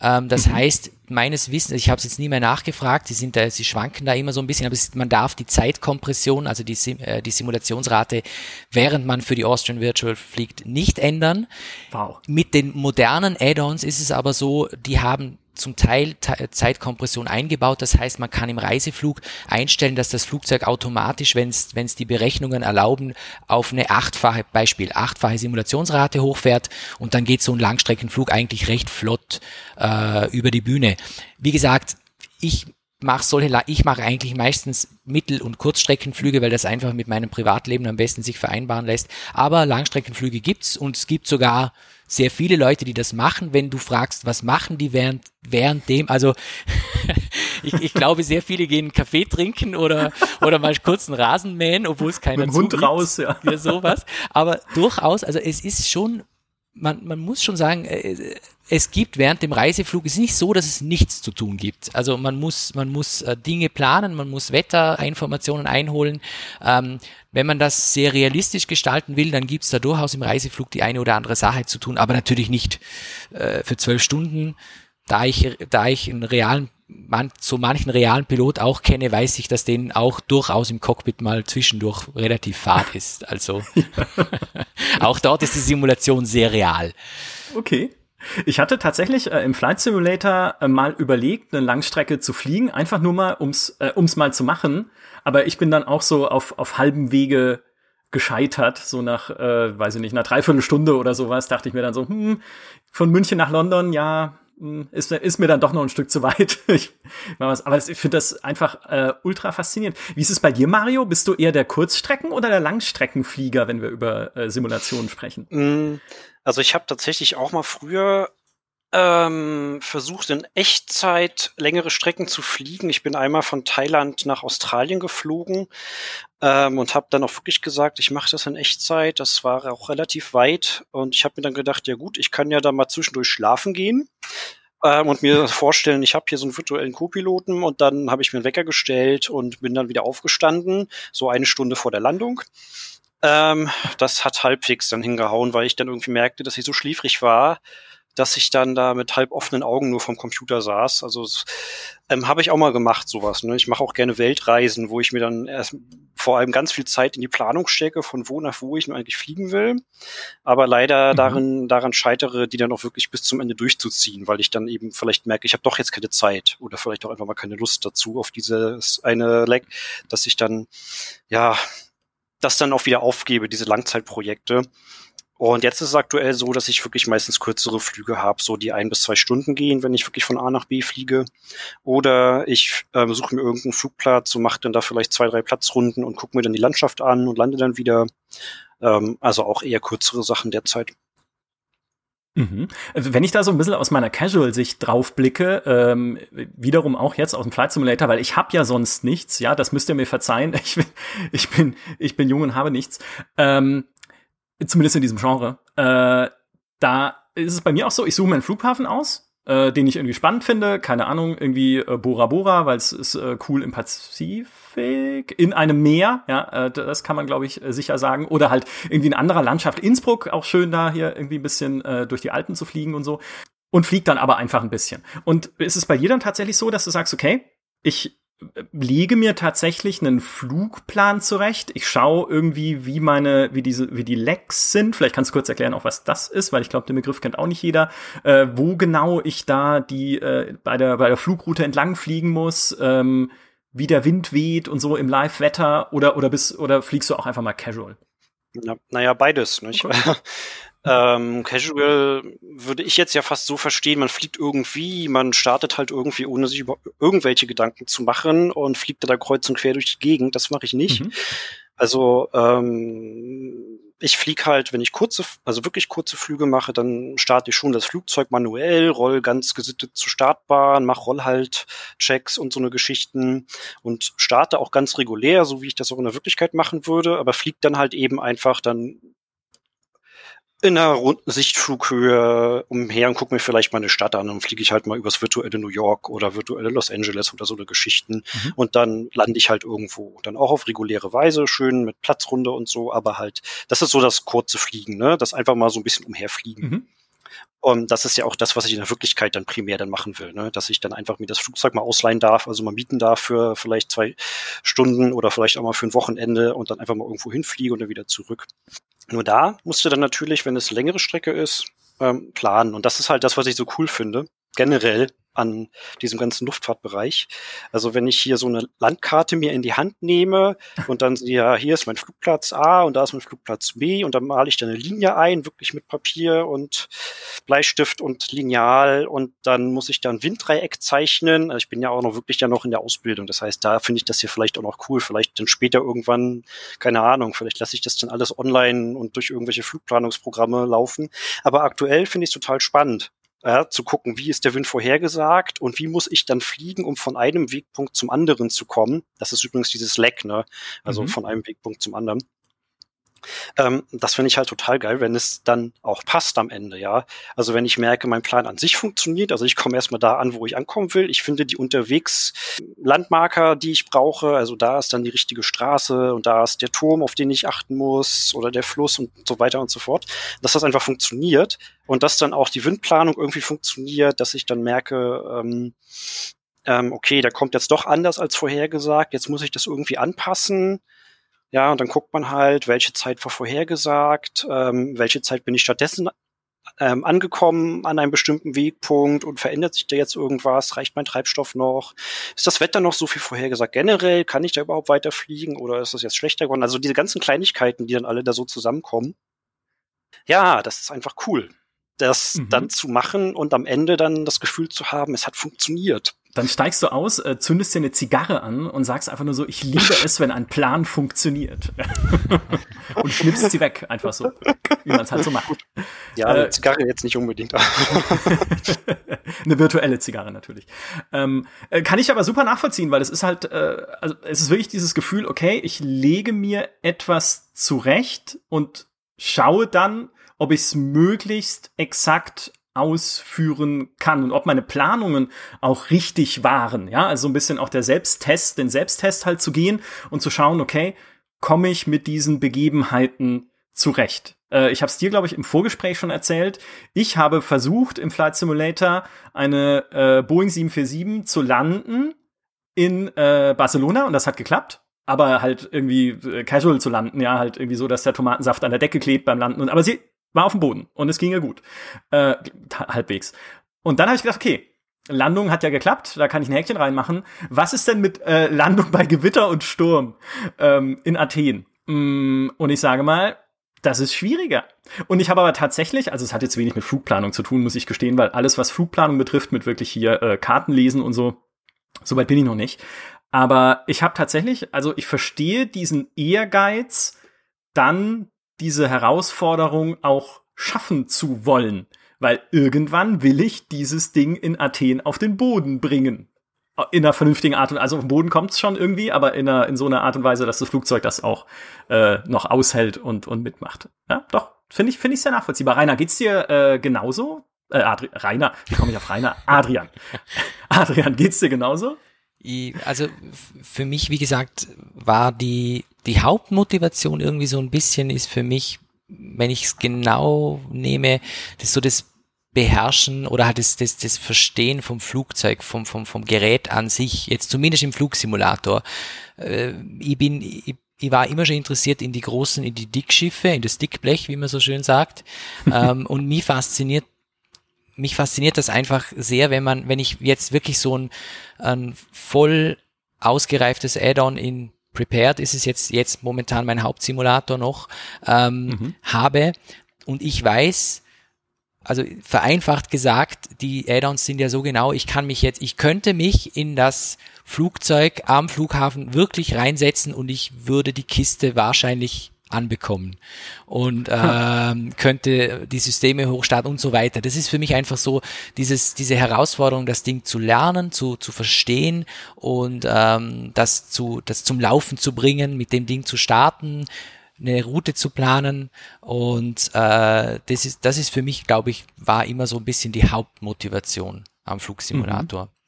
Ähm, das mhm. heißt, meines Wissens, ich habe es jetzt nie mehr nachgefragt, sie sind da, sie schwanken da immer so ein bisschen, aber man darf die Zeitkompression, also die, äh, die Simulationsrate, während man für die Austrian Virtual fliegt, nicht ändern. Wow. Mit den modernen Add-ons ist es aber so, die haben zum Teil Zeitkompression eingebaut. Das heißt, man kann im Reiseflug einstellen, dass das Flugzeug automatisch, wenn es die Berechnungen erlauben, auf eine achtfache, Beispiel, achtfache Simulationsrate hochfährt und dann geht so ein Langstreckenflug eigentlich recht flott äh, über die Bühne. Wie gesagt, ich mache solche, ich mache eigentlich meistens Mittel- und Kurzstreckenflüge, weil das einfach mit meinem Privatleben am besten sich vereinbaren lässt. Aber Langstreckenflüge gibt's und es gibt sogar sehr viele Leute, die das machen. Wenn du fragst, was machen die während, während dem, also (laughs) ich, ich glaube, sehr viele gehen Kaffee trinken oder, oder mal kurz einen Rasen mähen, obwohl es keiner Mit dem Hund raus, ja. ja. sowas. Aber durchaus, also es ist schon, man, man muss schon sagen, äh, es gibt während dem Reiseflug, es ist nicht so, dass es nichts zu tun gibt. Also man muss, man muss äh, Dinge planen, man muss Wetterinformationen einholen. Ähm, wenn man das sehr realistisch gestalten will, dann gibt es da durchaus im Reiseflug die eine oder andere Sache zu tun, aber natürlich nicht äh, für zwölf Stunden. Da ich, da ich einen realen man, so manchen realen Pilot auch kenne, weiß ich, dass denen auch durchaus im Cockpit mal zwischendurch relativ fad ist. Also (laughs) auch dort ist die Simulation sehr real. Okay. Ich hatte tatsächlich äh, im Flight Simulator äh, mal überlegt, eine Langstrecke zu fliegen, einfach nur mal, ums äh, ums mal zu machen. Aber ich bin dann auch so auf auf halbem Wege gescheitert, so nach, äh, weiß ich nicht, einer Dreiviertelstunde oder sowas, dachte ich mir dann so, hm, von München nach London, ja, hm, ist, ist mir dann doch noch ein Stück zu weit. (laughs) ich, aber ich finde das einfach äh, ultra faszinierend. Wie ist es bei dir, Mario? Bist du eher der Kurzstrecken- oder der Langstreckenflieger, wenn wir über äh, Simulationen sprechen? Mm, also ich habe tatsächlich auch mal früher ähm, versucht in Echtzeit längere Strecken zu fliegen. Ich bin einmal von Thailand nach Australien geflogen ähm, und habe dann auch wirklich gesagt, ich mache das in Echtzeit. Das war auch relativ weit und ich habe mir dann gedacht, ja gut, ich kann ja da mal zwischendurch schlafen gehen ähm, und mir vorstellen, ich habe hier so einen virtuellen Co-Piloten und dann habe ich mir einen Wecker gestellt und bin dann wieder aufgestanden, so eine Stunde vor der Landung. Ähm, das hat halbwegs dann hingehauen, weil ich dann irgendwie merkte, dass ich so schläfrig war, dass ich dann da mit halb offenen Augen nur vom Computer saß. Also ähm, habe ich auch mal gemacht, sowas. Ne? Ich mache auch gerne Weltreisen, wo ich mir dann erst vor allem ganz viel Zeit in die Planung stecke, von wo nach wo ich nur eigentlich fliegen will. Aber leider mhm. darin, daran scheitere, die dann auch wirklich bis zum Ende durchzuziehen, weil ich dann eben vielleicht merke, ich habe doch jetzt keine Zeit oder vielleicht auch einfach mal keine Lust dazu auf dieses eine Leg, dass ich dann, ja, das dann auch wieder aufgebe, diese Langzeitprojekte. Und jetzt ist es aktuell so, dass ich wirklich meistens kürzere Flüge habe, so die ein bis zwei Stunden gehen, wenn ich wirklich von A nach B fliege. Oder ich äh, suche mir irgendeinen Flugplatz und mache dann da vielleicht zwei, drei Platzrunden und gucke mir dann die Landschaft an und lande dann wieder. Ähm, also auch eher kürzere Sachen derzeit. Mhm. Also wenn ich da so ein bisschen aus meiner Casual-Sicht drauf blicke, ähm, wiederum auch jetzt aus dem Flight Simulator, weil ich habe ja sonst nichts, ja, das müsst ihr mir verzeihen. (laughs) Ich bin, ich bin, ich bin jung und habe nichts. Ähm, zumindest in diesem Genre. Äh, da ist es bei mir auch so, ich suche mir einen Flughafen aus, äh, den ich irgendwie spannend finde. Keine Ahnung, irgendwie äh, Bora Bora, weil es ist äh, cool im Pazifik, in einem Meer, ja, äh, das kann man, glaube ich, äh, sicher sagen. Oder halt irgendwie in anderer Landschaft. Innsbruck, auch schön da hier irgendwie ein bisschen äh, durch die Alpen zu fliegen und so. Und fliegt dann aber einfach ein bisschen. Und ist es bei dir dann tatsächlich so, dass du sagst, okay, ich lege mir tatsächlich einen Flugplan zurecht. Ich schaue irgendwie, wie meine, wie diese, wie die Lecks sind. Vielleicht kannst du kurz erklären, auch was das ist, weil ich glaube, den Begriff kennt auch nicht jeder. Äh, wo genau ich da die äh, bei der bei der Flugroute entlang fliegen muss, ähm, wie der Wind weht und so im Live-Wetter oder oder bis oder fliegst du auch einfach mal casual? Ja, naja, beides. Nicht? Okay. (laughs) Ähm, Casual würde ich jetzt ja fast so verstehen, man fliegt irgendwie, man startet halt irgendwie, ohne sich über irgendwelche Gedanken zu machen und fliegt da kreuz und quer durch die Gegend. Das mache ich nicht. Mhm. Also ähm, ich fliege halt, wenn ich kurze, also wirklich kurze Flüge mache, dann starte ich schon das Flugzeug manuell, roll ganz gesittet zur Startbahn, mach Rollhalt-Checks und so eine Geschichten und starte auch ganz regulär, so wie ich das auch in der Wirklichkeit machen würde, aber fliege dann halt eben einfach dann in einer runden Sichtflughöhe umher und gucke mir vielleicht mal eine Stadt an und fliege ich halt mal übers virtuelle New York oder virtuelle Los Angeles oder so eine Geschichten mhm. und dann lande ich halt irgendwo. Dann auch auf reguläre Weise, schön mit Platzrunde und so, aber halt, das ist so das kurze Fliegen, ne? Das einfach mal so ein bisschen umherfliegen. Mhm. Und das ist ja auch das, was ich in der Wirklichkeit dann primär dann machen will, ne? dass ich dann einfach mir das Flugzeug mal ausleihen darf, also mal mieten darf für vielleicht zwei Stunden oder vielleicht auch mal für ein Wochenende und dann einfach mal irgendwo hinfliege und dann wieder zurück. Nur da musst du dann natürlich, wenn es längere Strecke ist, ähm, planen. Und das ist halt das, was ich so cool finde. Generell an diesem ganzen Luftfahrtbereich. Also wenn ich hier so eine Landkarte mir in die Hand nehme und dann ja, hier ist mein Flugplatz A und da ist mein Flugplatz B und dann male ich da eine Linie ein, wirklich mit Papier und Bleistift und Lineal und dann muss ich da ein Winddreieck zeichnen. Also ich bin ja auch noch wirklich ja noch in der Ausbildung. Das heißt, da finde ich das hier vielleicht auch noch cool. Vielleicht dann später irgendwann, keine Ahnung, vielleicht lasse ich das dann alles online und durch irgendwelche Flugplanungsprogramme laufen. Aber aktuell finde ich es total spannend ja, zu gucken, wie ist der Wind vorhergesagt und wie muss ich dann fliegen, um von einem Wegpunkt zum anderen zu kommen. Das ist übrigens dieses Leck, ne? Also mhm. von einem Wegpunkt zum anderen. Ähm, das finde ich halt total geil, wenn es dann auch passt am Ende, ja. Also wenn ich merke, mein Plan an sich funktioniert, also ich komme erstmal da an, wo ich ankommen will. Ich finde die unterwegs Landmarker, die ich brauche, also da ist dann die richtige Straße und da ist der Turm, auf den ich achten muss oder der Fluss und so weiter und so fort. Dass das einfach funktioniert und dass dann auch die Windplanung irgendwie funktioniert, dass ich dann merke, ähm, ähm, okay, der kommt jetzt doch anders als vorhergesagt, jetzt muss ich das irgendwie anpassen ja, und dann guckt man halt, welche Zeit war vorhergesagt, ähm, welche Zeit bin ich stattdessen ähm, angekommen an einem bestimmten Wegpunkt und verändert sich da jetzt irgendwas? Reicht mein Treibstoff noch? Ist das Wetter noch so viel vorhergesagt? Generell kann ich da überhaupt weiterfliegen oder ist das jetzt schlechter geworden? Also diese ganzen Kleinigkeiten, die dann alle da so zusammenkommen. Ja, das ist einfach cool, das mhm. dann zu machen und am Ende dann das Gefühl zu haben, es hat funktioniert. Dann steigst du aus, äh, zündest dir eine Zigarre an und sagst einfach nur so, ich liebe es, wenn ein Plan funktioniert. (laughs) und schnippst sie weg, einfach so, wie man es halt so macht. Ja, eine äh, Zigarre jetzt nicht unbedingt. (laughs) eine virtuelle Zigarre natürlich. Ähm, äh, kann ich aber super nachvollziehen, weil es ist halt, äh, also es ist wirklich dieses Gefühl, okay, ich lege mir etwas zurecht und schaue dann, ob ich es möglichst exakt ausführen kann und ob meine Planungen auch richtig waren. Ja, also ein bisschen auch der Selbsttest, den Selbsttest halt zu gehen und zu schauen, okay, komme ich mit diesen Begebenheiten zurecht? Äh, ich habe es dir, glaube ich, im Vorgespräch schon erzählt. Ich habe versucht, im Flight Simulator eine äh, Boeing 747 zu landen in äh, Barcelona und das hat geklappt aber halt irgendwie äh, casual zu landen, ja, halt irgendwie so, dass der Tomatensaft an der Decke klebt beim Landen. Und, aber sie war auf dem Boden und es ging ja gut. Äh, halbwegs. Und dann habe ich gedacht, okay, Landung hat ja geklappt, da kann ich ein Häkchen reinmachen. Was ist denn mit äh, Landung bei Gewitter und Sturm ähm, in Athen? Mm, und ich sage mal, das ist schwieriger. Und ich habe aber tatsächlich, also es hat jetzt wenig mit Flugplanung zu tun, muss ich gestehen, weil alles, was Flugplanung betrifft, mit wirklich hier äh, Karten lesen und so, soweit bin ich noch nicht. Aber ich habe tatsächlich, also ich verstehe diesen Ehrgeiz, dann diese Herausforderung auch schaffen zu wollen. Weil irgendwann will ich dieses Ding in Athen auf den Boden bringen. In einer vernünftigen Art und Weise. Also auf den Boden kommt es schon irgendwie, aber in, einer, in so einer Art und Weise, dass das Flugzeug das auch äh, noch aushält und, und mitmacht. Ja, doch, finde ich, finde ich sehr nachvollziehbar. Rainer, geht's dir äh, genauso? Äh, Adri Rainer, wie komme ich auf Rainer? Adrian. (laughs) Adrian, geht's dir genauso? Also für mich, wie gesagt, war die, die Hauptmotivation irgendwie so ein bisschen ist für mich, wenn ich es genau nehme, das so das Beherrschen oder halt das, das, das Verstehen vom Flugzeug, vom, vom, vom Gerät an sich, jetzt zumindest im Flugsimulator. Äh, ich bin, ich, ich war immer schon interessiert in die großen, in die Dickschiffe, in das Dickblech, wie man so schön sagt. (laughs) ähm, und mich fasziniert mich fasziniert das einfach sehr, wenn man, wenn ich jetzt wirklich so ein, ein voll ausgereiftes Add-on in Prepared ist es jetzt, jetzt momentan mein Hauptsimulator noch, ähm, mhm. habe und ich weiß, also vereinfacht gesagt, die Add-ons sind ja so genau, ich kann mich jetzt, ich könnte mich in das Flugzeug am Flughafen wirklich reinsetzen und ich würde die Kiste wahrscheinlich anbekommen und (laughs) ähm, könnte die Systeme hochstarten und so weiter. Das ist für mich einfach so dieses diese Herausforderung, das Ding zu lernen, zu zu verstehen und ähm, das zu das zum Laufen zu bringen, mit dem Ding zu starten, eine Route zu planen und äh, das ist das ist für mich, glaube ich, war immer so ein bisschen die Hauptmotivation am Flugsimulator. Mhm.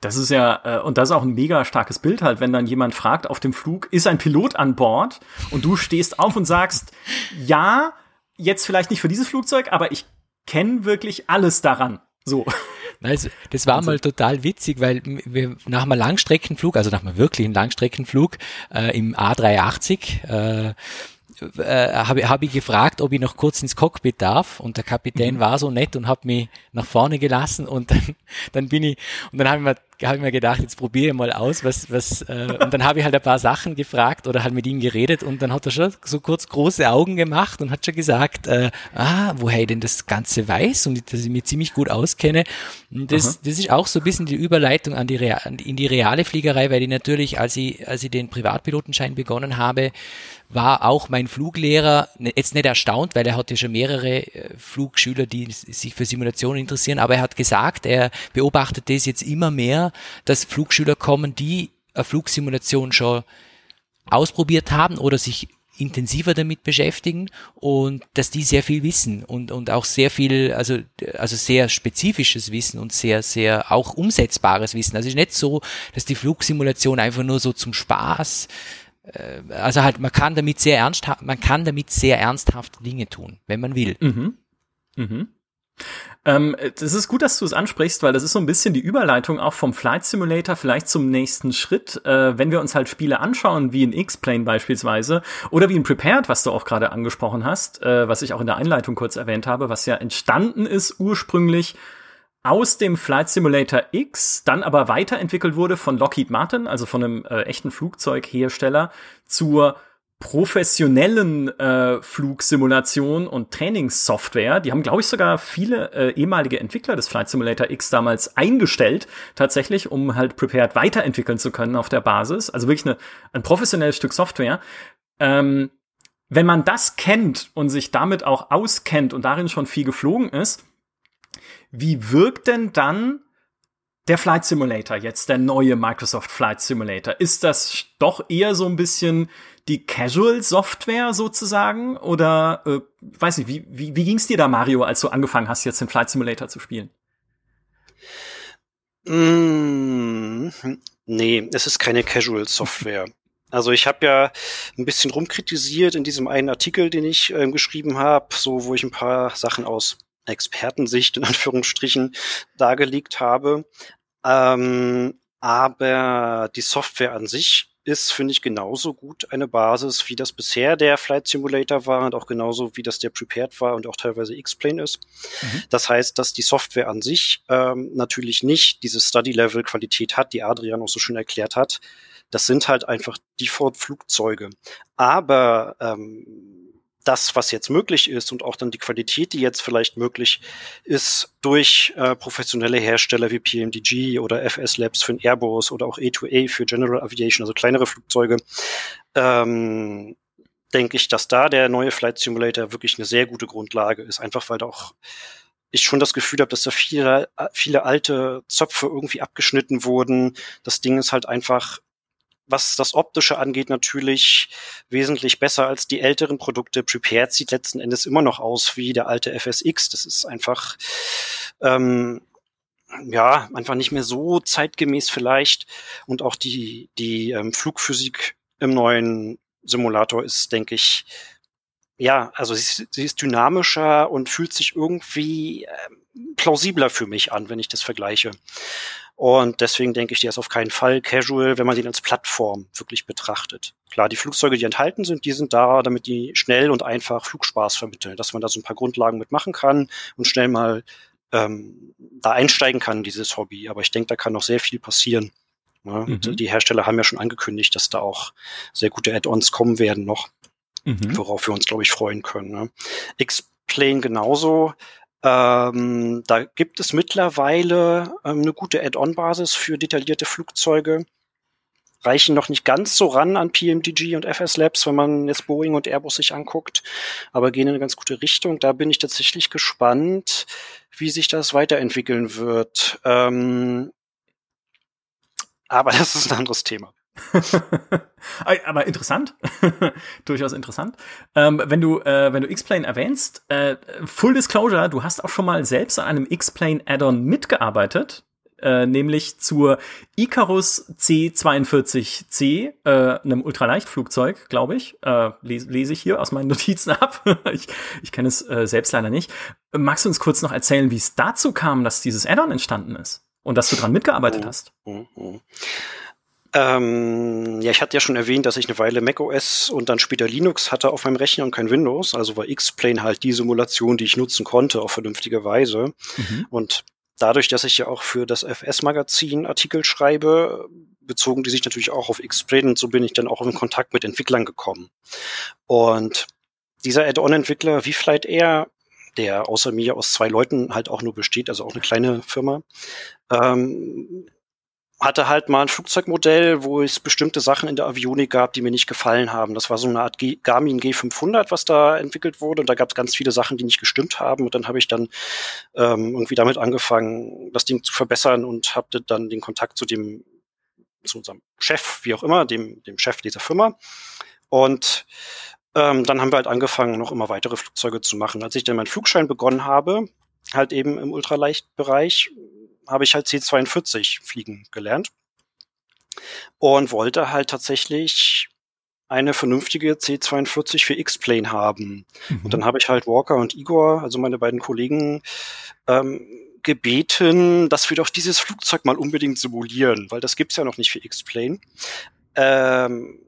Das ist ja, äh, und das ist auch ein mega starkes Bild halt, wenn dann jemand fragt auf dem Flug, ist ein Pilot an Bord? Und du stehst auf und sagst, ja, jetzt vielleicht nicht für dieses Flugzeug, aber ich kenne wirklich alles daran. So. Also, das war mal total witzig, weil wir nach einem Langstreckenflug, also nach einem wirklichen Langstreckenflug äh, im A380, äh, äh, habe hab ich gefragt, ob ich noch kurz ins Cockpit darf und der Kapitän mhm. war so nett und hat mich nach vorne gelassen und dann, dann bin ich und dann habe ich mir habe ich mir gedacht, jetzt probiere ich mal aus, was, was, äh, und dann habe ich halt ein paar Sachen gefragt oder halt mit ihm geredet und dann hat er schon so kurz große Augen gemacht und hat schon gesagt, äh, ah, woher ich denn das Ganze weiß und dass ich mich ziemlich gut auskenne. Und das, das ist auch so ein bisschen die Überleitung an die, in die reale Fliegerei, weil ich natürlich, als ich, als ich den Privatpilotenschein begonnen habe, war auch mein Fluglehrer ne, jetzt nicht erstaunt, weil er hat ja schon mehrere äh, Flugschüler, die sich für Simulationen interessieren, aber er hat gesagt, er beobachtet das jetzt immer mehr dass Flugschüler kommen, die eine Flugsimulation schon ausprobiert haben oder sich intensiver damit beschäftigen und dass die sehr viel wissen und, und auch sehr viel, also, also sehr spezifisches Wissen und sehr, sehr auch umsetzbares Wissen. Also es ist nicht so, dass die Flugsimulation einfach nur so zum Spaß, also halt, man kann damit sehr ernsthaft, man kann damit sehr ernsthafte Dinge tun, wenn man will. Mhm. Mhm. Ähm, das ist gut, dass du es ansprichst, weil das ist so ein bisschen die Überleitung auch vom Flight Simulator vielleicht zum nächsten Schritt. Äh, wenn wir uns halt Spiele anschauen, wie in X-Plane beispielsweise oder wie in Prepared, was du auch gerade angesprochen hast, äh, was ich auch in der Einleitung kurz erwähnt habe, was ja entstanden ist ursprünglich aus dem Flight Simulator X, dann aber weiterentwickelt wurde von Lockheed Martin, also von einem äh, echten Flugzeughersteller, zur professionellen äh, Flugsimulation und Trainingssoftware. Die haben, glaube ich, sogar viele äh, ehemalige Entwickler des Flight Simulator X damals eingestellt, tatsächlich, um halt Prepared weiterentwickeln zu können auf der Basis. Also wirklich eine, ein professionelles Stück Software. Ähm, wenn man das kennt und sich damit auch auskennt und darin schon viel geflogen ist, wie wirkt denn dann der Flight Simulator, jetzt der neue Microsoft Flight Simulator, ist das doch eher so ein bisschen die Casual Software sozusagen? Oder äh, weiß nicht, wie, wie, wie ging es dir da, Mario, als du angefangen hast, jetzt den Flight Simulator zu spielen? Mm, nee, es ist keine Casual Software. (laughs) Also ich habe ja ein bisschen rumkritisiert in diesem einen Artikel, den ich äh, geschrieben habe, so wo ich ein paar Sachen aus Expertensicht in Anführungsstrichen dargelegt habe. Ähm, aber die Software an sich ist, finde ich, genauso gut eine Basis, wie das bisher der Flight Simulator war und auch genauso, wie das der Prepared war und auch teilweise X-Plane ist. Mhm. Das heißt, dass die Software an sich ähm, natürlich nicht diese Study-Level-Qualität hat, die Adrian auch so schön erklärt hat. Das sind halt einfach Default-Flugzeuge. Aber ähm, das, was jetzt möglich ist und auch dann die Qualität, die jetzt vielleicht möglich ist durch äh, professionelle Hersteller wie PMDG oder FS Labs für den Airbus oder auch A2A für General Aviation, also kleinere Flugzeuge, ähm, denke ich, dass da der neue Flight Simulator wirklich eine sehr gute Grundlage ist, einfach weil da auch ich schon das Gefühl habe, dass da viele, viele alte Zöpfe irgendwie abgeschnitten wurden. Das Ding ist halt einfach was das Optische angeht, natürlich wesentlich besser als die älteren Produkte. Prepared sieht letzten Endes immer noch aus wie der alte FSX. Das ist einfach, ähm, ja, einfach nicht mehr so zeitgemäß vielleicht. Und auch die, die ähm, Flugphysik im neuen Simulator ist, denke ich, ja, also sie ist, sie ist dynamischer und fühlt sich irgendwie äh, plausibler für mich an, wenn ich das vergleiche. Und deswegen denke ich, der ist auf keinen Fall casual, wenn man den als Plattform wirklich betrachtet. Klar, die Flugzeuge, die enthalten sind, die sind da, damit die schnell und einfach Flugspaß vermitteln, dass man da so ein paar Grundlagen mitmachen kann und schnell mal ähm, da einsteigen kann in dieses Hobby. Aber ich denke, da kann noch sehr viel passieren. Ja, mhm. Die Hersteller haben ja schon angekündigt, dass da auch sehr gute Add-ons kommen werden noch, mhm. worauf wir uns, glaube ich, freuen können. Ne? X-Plane genauso. Ähm, da gibt es mittlerweile ähm, eine gute Add-on-Basis für detaillierte Flugzeuge. Reichen noch nicht ganz so ran an PMDG und FS Labs, wenn man jetzt Boeing und Airbus sich anguckt, aber gehen in eine ganz gute Richtung. Da bin ich tatsächlich gespannt, wie sich das weiterentwickeln wird. Ähm, aber (laughs) das ist ein anderes Thema. (laughs) Aber interessant, (laughs) durchaus interessant. Ähm, wenn du äh, wenn du X-Plane erwähnst, äh, Full Disclosure, du hast auch schon mal selbst an einem X-Plane Add-on mitgearbeitet, äh, nämlich zur Icarus C42C, äh, einem Ultraleichtflugzeug, glaube ich. Äh, lese, lese ich hier aus meinen (laughs) Notizen ab. ich ich kenne es äh, selbst leider nicht. Magst du uns kurz noch erzählen, wie es dazu kam, dass dieses Add-on entstanden ist und dass du dran mitgearbeitet mhm. hast? Mhm. mhm. Ähm, ja, ich hatte ja schon erwähnt, dass ich eine Weile macOS und dann später Linux hatte auf meinem Rechner und kein Windows. Also war X-Plane halt die Simulation, die ich nutzen konnte, auf vernünftige Weise. Mhm. Und dadurch, dass ich ja auch für das FS-Magazin Artikel schreibe, bezogen die sich natürlich auch auf X-Plane und so bin ich dann auch in Kontakt mit Entwicklern gekommen. Und dieser Add-on-Entwickler wie Flight Air, der außer mir aus zwei Leuten halt auch nur besteht, also auch eine kleine Firma, ähm, hatte halt mal ein Flugzeugmodell, wo es bestimmte Sachen in der Avionik gab, die mir nicht gefallen haben. Das war so eine Art G Garmin G500, was da entwickelt wurde. Und da gab es ganz viele Sachen, die nicht gestimmt haben. Und dann habe ich dann ähm, irgendwie damit angefangen, das Ding zu verbessern und hatte dann den Kontakt zu dem, zu unserem Chef, wie auch immer, dem, dem Chef dieser Firma. Und ähm, dann haben wir halt angefangen, noch immer weitere Flugzeuge zu machen. Als ich dann meinen Flugschein begonnen habe, halt eben im Ultraleichtbereich, habe ich halt C42 fliegen gelernt und wollte halt tatsächlich eine vernünftige C42 für X-Plane haben. Mhm. Und dann habe ich halt Walker und Igor, also meine beiden Kollegen, ähm, gebeten, dass wir doch dieses Flugzeug mal unbedingt simulieren, weil das gibt's ja noch nicht für X-Plane. Ähm,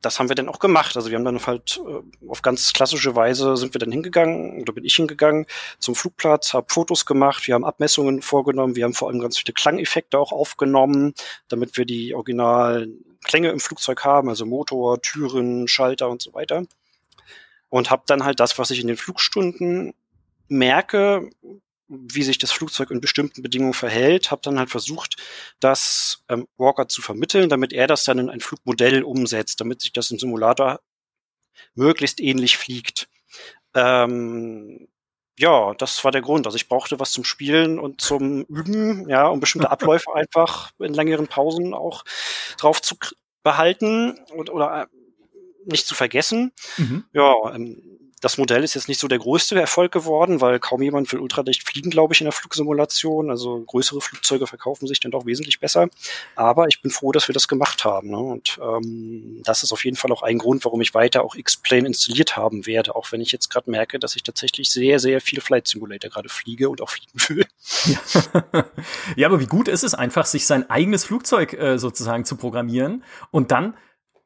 das haben wir dann auch gemacht. Also wir haben dann halt äh, auf ganz klassische Weise sind wir dann hingegangen oder bin ich hingegangen zum Flugplatz, habe Fotos gemacht, wir haben Abmessungen vorgenommen, wir haben vor allem ganz viele Klangeffekte auch aufgenommen, damit wir die originalen Klänge im Flugzeug haben, also Motor, Türen, Schalter und so weiter. Und habe dann halt das, was ich in den Flugstunden merke, wie sich das Flugzeug in bestimmten Bedingungen verhält, habe dann halt versucht, das ähm, Walker zu vermitteln, damit er das dann in ein Flugmodell umsetzt, damit sich das im Simulator möglichst ähnlich fliegt. Ähm, ja, das war der Grund. Also ich brauchte was zum Spielen und zum Üben, ja, um bestimmte (laughs) Abläufe einfach in längeren Pausen auch drauf zu behalten und, oder äh, nicht zu vergessen. Mhm. Ja, ähm, das Modell ist jetzt nicht so der größte Erfolg geworden, weil kaum jemand will ultradicht fliegen, glaube ich, in der Flugsimulation. Also größere Flugzeuge verkaufen sich dann doch wesentlich besser. Aber ich bin froh, dass wir das gemacht haben. Ne? Und ähm, das ist auf jeden Fall auch ein Grund, warum ich weiter auch X-Plane installiert haben werde, auch wenn ich jetzt gerade merke, dass ich tatsächlich sehr, sehr viel Flight Simulator gerade fliege und auch fliegen will. Ja. (laughs) ja, aber wie gut ist es einfach, sich sein eigenes Flugzeug äh, sozusagen zu programmieren und dann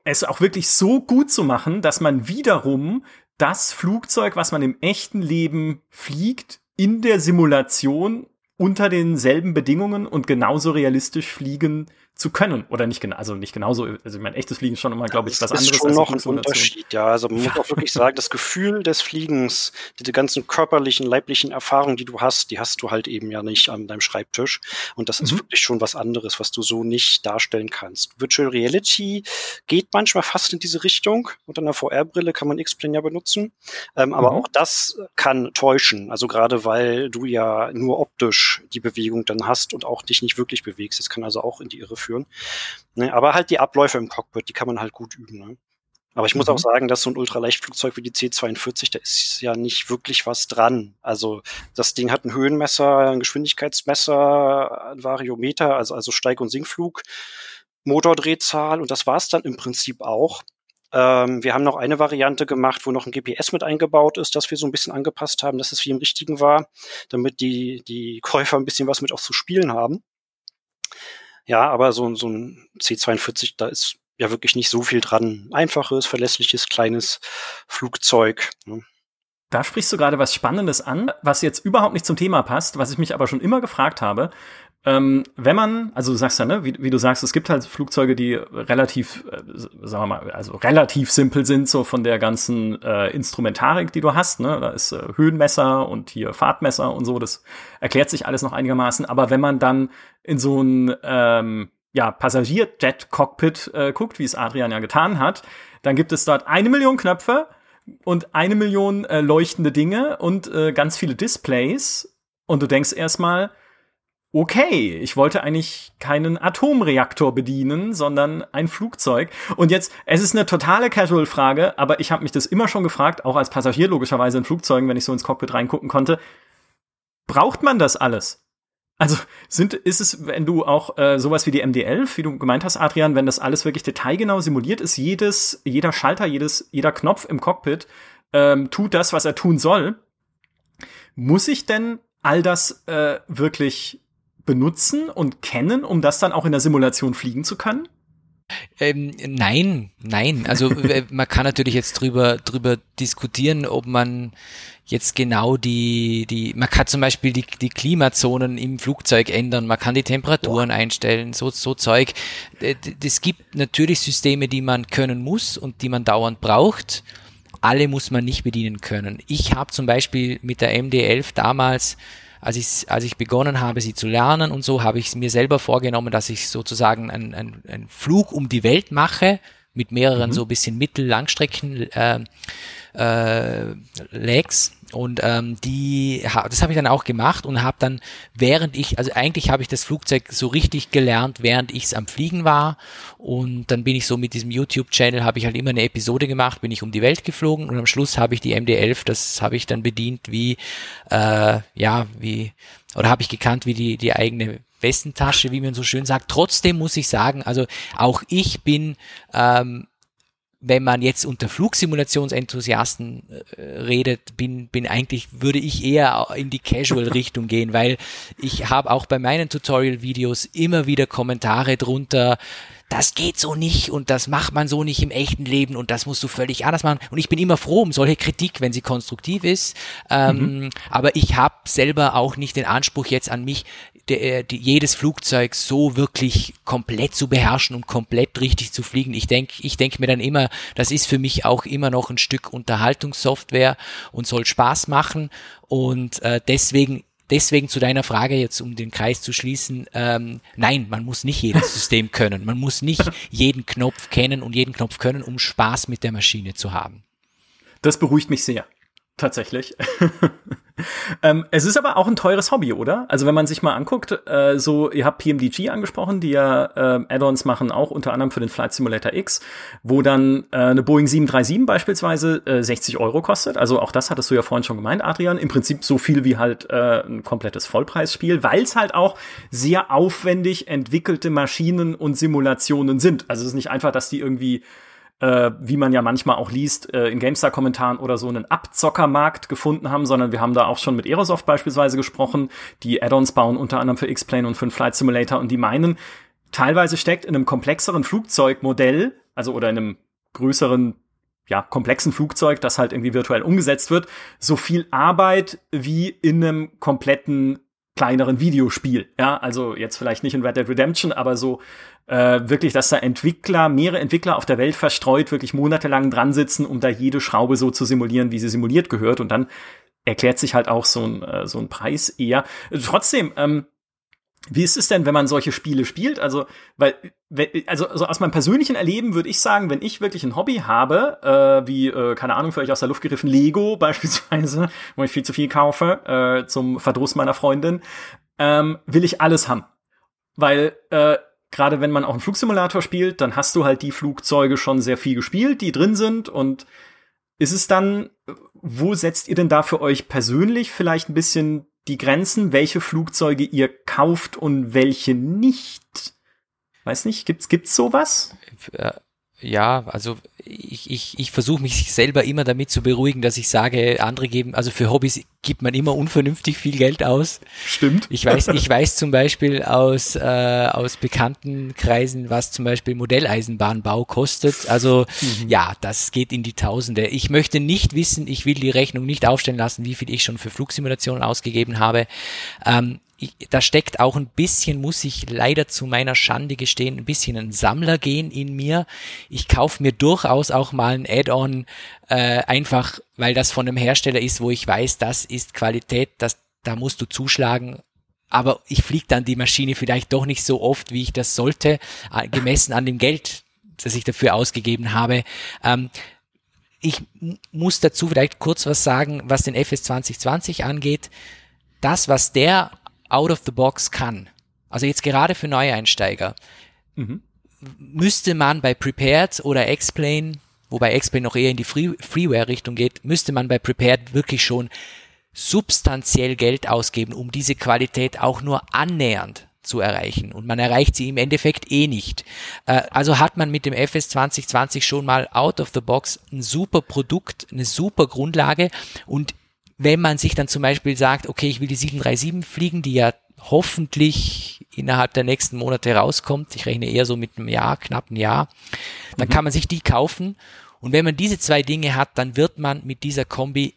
es auch wirklich so gut zu machen, dass man wiederum das Flugzeug, was man im echten Leben fliegt, in der Simulation unter denselben Bedingungen und genauso realistisch fliegen zu können oder nicht genau, also nicht genauso, also mein echtes Fliegen ist schon immer, glaube ich, was anderes. Das ist schon noch ein Unterschied, ja. Also man ja. muss (laughs) auch wirklich sagen, das Gefühl des Fliegens, diese ganzen körperlichen, leiblichen Erfahrungen, die du hast, die hast du halt eben ja nicht an deinem Schreibtisch. Und das mhm. ist wirklich schon was anderes, was du so nicht darstellen kannst. Virtual Reality geht manchmal fast in diese Richtung. Unter einer VR-Brille kann man X-Plane ja benutzen. Ähm, aber mhm. auch das kann täuschen. Also gerade weil du ja nur optisch die Bewegung dann hast und auch dich nicht wirklich bewegst. Das kann also auch in die Irre führen. Ne, aber halt die Abläufe im Cockpit, die kann man halt gut üben. Ne? Aber ich muss mhm. auch sagen, dass so ein Ultraleichtflugzeug wie die C-42, da ist ja nicht wirklich was dran. Also das Ding hat ein Höhenmesser, ein Geschwindigkeitsmesser, ein Variometer, also, also Steig- und Sinkflug, Motordrehzahl und das war's dann im Prinzip auch. Ähm, wir haben noch eine Variante gemacht, wo noch ein GPS mit eingebaut ist, das wir so ein bisschen angepasst haben, dass es wie im richtigen war, damit die, die Käufer ein bisschen was mit auch zu spielen haben. Ja, aber so, so ein C42, da ist ja wirklich nicht so viel dran. Einfaches, verlässliches, kleines Flugzeug. Ne? Da sprichst du gerade was Spannendes an, was jetzt überhaupt nicht zum Thema passt, was ich mich aber schon immer gefragt habe. Ähm, wenn man, also du sagst ja, ne, wie, wie, du sagst, es gibt halt Flugzeuge, die relativ, äh, sagen wir mal, also relativ simpel sind, so von der ganzen äh, Instrumentarik, die du hast. Ne? Da ist äh, Höhenmesser und hier Fahrtmesser und so, das erklärt sich alles noch einigermaßen. Aber wenn man dann in so ein ähm, ja, Passagierjet-Cockpit äh, guckt, wie es Adrian ja getan hat, dann gibt es dort eine Million Knöpfe und eine Million äh, leuchtende Dinge und äh, ganz viele Displays. Und du denkst erstmal, okay, ich wollte eigentlich keinen Atomreaktor bedienen, sondern ein Flugzeug. Und jetzt, es ist eine totale Casual-Frage, aber ich habe mich das immer schon gefragt, auch als Passagier logischerweise in Flugzeugen, wenn ich so ins Cockpit reingucken konnte. Braucht man das alles? Also sind, ist es, wenn du auch äh, sowas wie die MD11, wie du gemeint hast, Adrian, wenn das alles wirklich detailgenau simuliert ist, jedes, jeder Schalter, jedes, jeder Knopf im Cockpit ähm, tut das, was er tun soll, muss ich denn all das äh, wirklich benutzen und kennen, um das dann auch in der Simulation fliegen zu können? Ähm, nein, nein. Also (laughs) man kann natürlich jetzt drüber drüber diskutieren, ob man jetzt genau die die man kann zum Beispiel die die Klimazonen im Flugzeug ändern, man kann die Temperaturen Boah. einstellen, so so Zeug. Es gibt natürlich Systeme, die man können muss und die man dauernd braucht. Alle muss man nicht bedienen können. Ich habe zum Beispiel mit der MD11 damals als ich, als ich begonnen habe, sie zu lernen und so, habe ich mir selber vorgenommen, dass ich sozusagen einen, einen Flug um die Welt mache mit mehreren mhm. so bisschen Mittel-Langstrecken äh, äh, Legs und ähm, die, das habe ich dann auch gemacht und habe dann, während ich, also eigentlich habe ich das Flugzeug so richtig gelernt, während ich es am Fliegen war. Und dann bin ich so mit diesem YouTube-Channel, habe ich halt immer eine Episode gemacht, bin ich um die Welt geflogen und am Schluss habe ich die MD-11, das habe ich dann bedient wie, äh, ja, wie, oder habe ich gekannt wie die, die eigene Westentasche, wie man so schön sagt. Trotzdem muss ich sagen, also auch ich bin ähm, wenn man jetzt unter Flugsimulationsenthusiasten äh, redet, bin, bin eigentlich, würde ich eher in die Casual-Richtung gehen, weil ich habe auch bei meinen Tutorial-Videos immer wieder Kommentare drunter, das geht so nicht und das macht man so nicht im echten Leben und das musst du völlig anders machen. Und ich bin immer froh um solche Kritik, wenn sie konstruktiv ist. Ähm, mhm. Aber ich habe selber auch nicht den Anspruch jetzt an mich, der, die, jedes Flugzeug so wirklich komplett zu beherrschen und komplett richtig zu fliegen. Ich denke, ich denke mir dann immer, das ist für mich auch immer noch ein Stück Unterhaltungssoftware und soll Spaß machen. Und äh, deswegen deswegen zu deiner Frage jetzt, um den Kreis zu schließen, ähm, nein, man muss nicht jedes System können. Man muss nicht jeden Knopf kennen und jeden Knopf können, um Spaß mit der Maschine zu haben. Das beruhigt mich sehr. Tatsächlich. (laughs) ähm, es ist aber auch ein teures Hobby, oder? Also wenn man sich mal anguckt, äh, so, ihr habt PMDG angesprochen, die ja äh, Add-ons machen, auch unter anderem für den Flight Simulator X, wo dann äh, eine Boeing 737 beispielsweise äh, 60 Euro kostet. Also auch das hattest du ja vorhin schon gemeint, Adrian. Im Prinzip so viel wie halt äh, ein komplettes Vollpreisspiel, weil es halt auch sehr aufwendig entwickelte Maschinen und Simulationen sind. Also es ist nicht einfach, dass die irgendwie äh, wie man ja manchmal auch liest, äh, in GameStar-Kommentaren oder so einen Abzockermarkt gefunden haben, sondern wir haben da auch schon mit Aerosoft beispielsweise gesprochen, die Add-ons bauen unter anderem für X-Plane und für den Flight Simulator und die meinen, teilweise steckt in einem komplexeren Flugzeugmodell, also oder in einem größeren ja, komplexen Flugzeug, das halt irgendwie virtuell umgesetzt wird, so viel Arbeit wie in einem kompletten kleineren Videospiel. Ja, also jetzt vielleicht nicht in Red Dead Redemption, aber so äh, wirklich, dass da Entwickler, mehrere Entwickler auf der Welt verstreut, wirklich monatelang dran sitzen, um da jede Schraube so zu simulieren, wie sie simuliert gehört. Und dann erklärt sich halt auch so ein, äh, so ein Preis eher. Trotzdem, ähm, wie ist es denn, wenn man solche Spiele spielt? Also, weil, also, also aus meinem persönlichen Erleben würde ich sagen, wenn ich wirklich ein Hobby habe, äh, wie, äh, keine Ahnung, für euch aus der Luft gegriffen, Lego (laughs) beispielsweise, wo ich viel zu viel kaufe, äh, zum Verdruss meiner Freundin, ähm, will ich alles haben. Weil äh, gerade wenn man auch einen Flugsimulator spielt, dann hast du halt die Flugzeuge schon sehr viel gespielt, die drin sind und ist es dann, wo setzt ihr denn da für euch persönlich vielleicht ein bisschen die Grenzen, welche Flugzeuge ihr kauft und welche nicht? Weiß nicht, gibt's, gibt's sowas? Ja, also ich, ich, ich versuche mich (laughs) selber immer damit zu beruhigen, dass ich sage, andere geben, also für Hobbys gibt man immer unvernünftig viel Geld aus. Stimmt. Ich weiß, (laughs) ich weiß zum Beispiel aus, äh, aus bekannten Kreisen, was zum Beispiel Modelleisenbahnbau kostet. Also mhm. ja, das geht in die Tausende. Ich möchte nicht wissen, ich will die Rechnung nicht aufstellen lassen, wie viel ich schon für Flugsimulationen ausgegeben habe. Ähm, ich, da steckt auch ein bisschen, muss ich leider zu meiner Schande gestehen, ein bisschen ein Sammlergehen in mir. Ich kaufe mir durchaus auch mal ein Add-on, äh, einfach weil das von einem Hersteller ist, wo ich weiß, das ist Qualität, das, da musst du zuschlagen. Aber ich fliege dann die Maschine vielleicht doch nicht so oft, wie ich das sollte, äh, gemessen an dem Geld, das ich dafür ausgegeben habe. Ähm, ich muss dazu vielleicht kurz was sagen, was den FS 2020 angeht. Das, was der out of the box kann, also jetzt gerade für Neueinsteiger, mhm. müsste man bei Prepared oder Explain, wobei Explain noch eher in die Free Freeware-Richtung geht, müsste man bei Prepared wirklich schon substanziell Geld ausgeben, um diese Qualität auch nur annähernd zu erreichen. Und man erreicht sie im Endeffekt eh nicht. Äh, also hat man mit dem FS 2020 schon mal out of the box ein super Produkt, eine super Grundlage und wenn man sich dann zum Beispiel sagt, okay, ich will die 737 fliegen, die ja hoffentlich innerhalb der nächsten Monate rauskommt, ich rechne eher so mit einem Jahr, knapp ein Jahr, dann mhm. kann man sich die kaufen. Und wenn man diese zwei Dinge hat, dann wird man mit dieser Kombi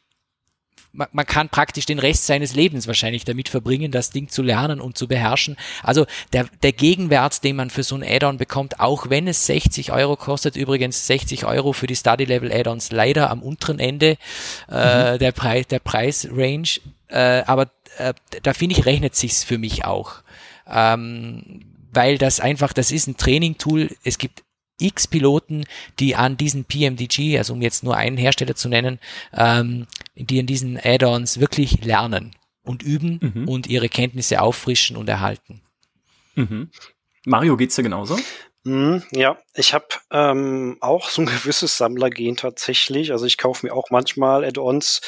man, man kann praktisch den Rest seines Lebens wahrscheinlich damit verbringen, das Ding zu lernen und zu beherrschen. Also der, der Gegenwert, den man für so ein Add-on bekommt, auch wenn es 60 Euro kostet, übrigens 60 Euro für die Study-Level-Add-ons leider am unteren Ende äh, mhm. der, Preis, der Preisrange, äh, aber äh, da finde ich, rechnet sich's für mich auch. Ähm, weil das einfach, das ist ein Training-Tool. Es gibt x Piloten, die an diesen PMDG, also um jetzt nur einen Hersteller zu nennen, ähm, die in diesen Add-ons wirklich lernen und üben mhm. und ihre Kenntnisse auffrischen und erhalten. Mhm. Mario, geht's dir genauso? Mhm, ja, ich habe ähm, auch so ein gewisses Sammlergehen tatsächlich. Also ich kaufe mir auch manchmal Add-ons.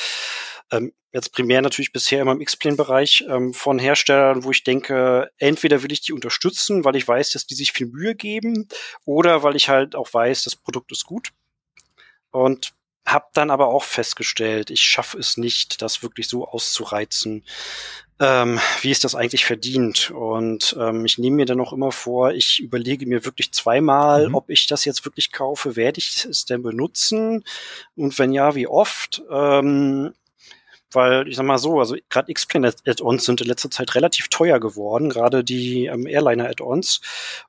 Ähm, jetzt primär natürlich bisher immer im X-Plane-Bereich ähm, von Herstellern, wo ich denke, entweder will ich die unterstützen, weil ich weiß, dass die sich viel Mühe geben, oder weil ich halt auch weiß, das Produkt ist gut. Und habe dann aber auch festgestellt, ich schaffe es nicht, das wirklich so auszureizen, ähm, wie es das eigentlich verdient. Und ähm, ich nehme mir dann auch immer vor, ich überlege mir wirklich zweimal, mhm. ob ich das jetzt wirklich kaufe, werde ich es denn benutzen und wenn ja, wie oft. Ähm, weil ich sag mal so, also gerade X-Plane Add-ons sind in letzter Zeit relativ teuer geworden, gerade die ähm, Airliner Add-ons.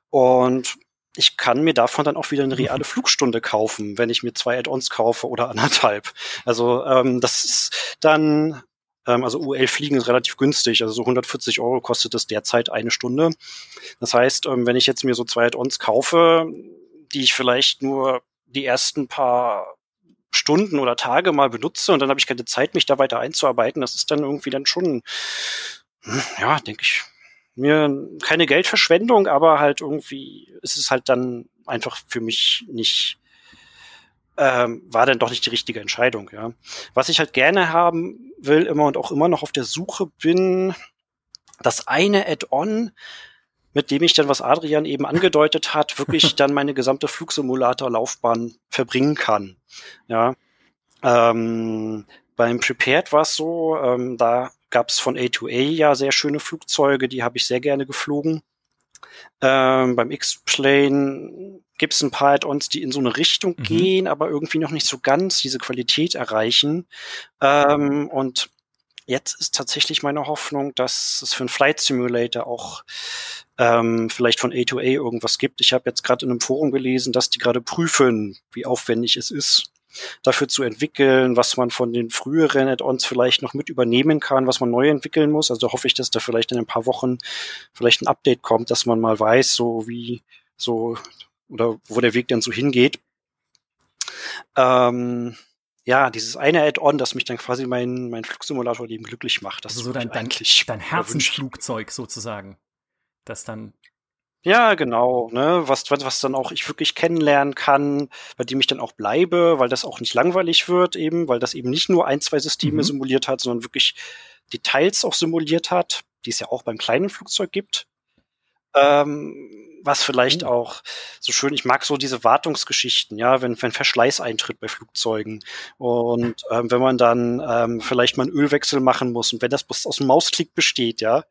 Und ich kann mir davon dann auch wieder eine reale Flugstunde kaufen, wenn ich mir zwei Add-ons kaufe oder anderthalb. Also ähm, das ist dann, ähm, also UL Fliegen ist relativ günstig, also so 140 Euro kostet es derzeit eine Stunde. Das heißt, ähm, wenn ich jetzt mir so zwei Add-ons kaufe, die ich vielleicht nur die ersten paar Stunden oder Tage mal benutze und dann habe ich keine Zeit, mich da weiter einzuarbeiten, das ist dann irgendwie dann schon, hm, ja, denke ich, mir keine Geldverschwendung, aber halt irgendwie ist es halt dann einfach für mich nicht ähm, war dann doch nicht die richtige Entscheidung, ja. Was ich halt gerne haben will immer und auch immer noch auf der Suche bin, das eine Add-on, mit dem ich dann, was Adrian eben angedeutet hat, wirklich (laughs) dann meine gesamte Flugsimulator-Laufbahn verbringen kann. Ja. Ähm, beim Prepared war es so, ähm, da gab es von A2A ja sehr schöne Flugzeuge, die habe ich sehr gerne geflogen. Ähm, beim X-Plane gibt es ein paar Add-ons, die in so eine Richtung mhm. gehen, aber irgendwie noch nicht so ganz diese Qualität erreichen. Ähm, und jetzt ist tatsächlich meine Hoffnung, dass es für einen Flight Simulator auch ähm, vielleicht von A2A irgendwas gibt. Ich habe jetzt gerade in einem Forum gelesen, dass die gerade prüfen, wie aufwendig es ist, dafür zu entwickeln, was man von den früheren Add-ons vielleicht noch mit übernehmen kann, was man neu entwickeln muss. Also hoffe ich, dass da vielleicht in ein paar Wochen vielleicht ein Update kommt, dass man mal weiß, so wie so oder wo der Weg denn so hingeht. Ähm, ja, dieses eine Add-on, das mich dann quasi mein, mein Flugsimulator eben glücklich macht. Das also so dein, dein, dein Herzensflugzeug sozusagen. Das dann ja, genau, ne, was, was, was dann auch ich wirklich kennenlernen kann, bei dem ich dann auch bleibe, weil das auch nicht langweilig wird eben, weil das eben nicht nur ein, zwei Systeme mhm. simuliert hat, sondern wirklich Details auch simuliert hat, die es ja auch beim kleinen Flugzeug gibt. Ähm, was vielleicht mhm. auch so schön, ich mag so diese Wartungsgeschichten, ja, wenn, wenn Verschleiß eintritt bei Flugzeugen und ähm, wenn man dann ähm, vielleicht mal einen Ölwechsel machen muss und wenn das aus dem Mausklick besteht, ja,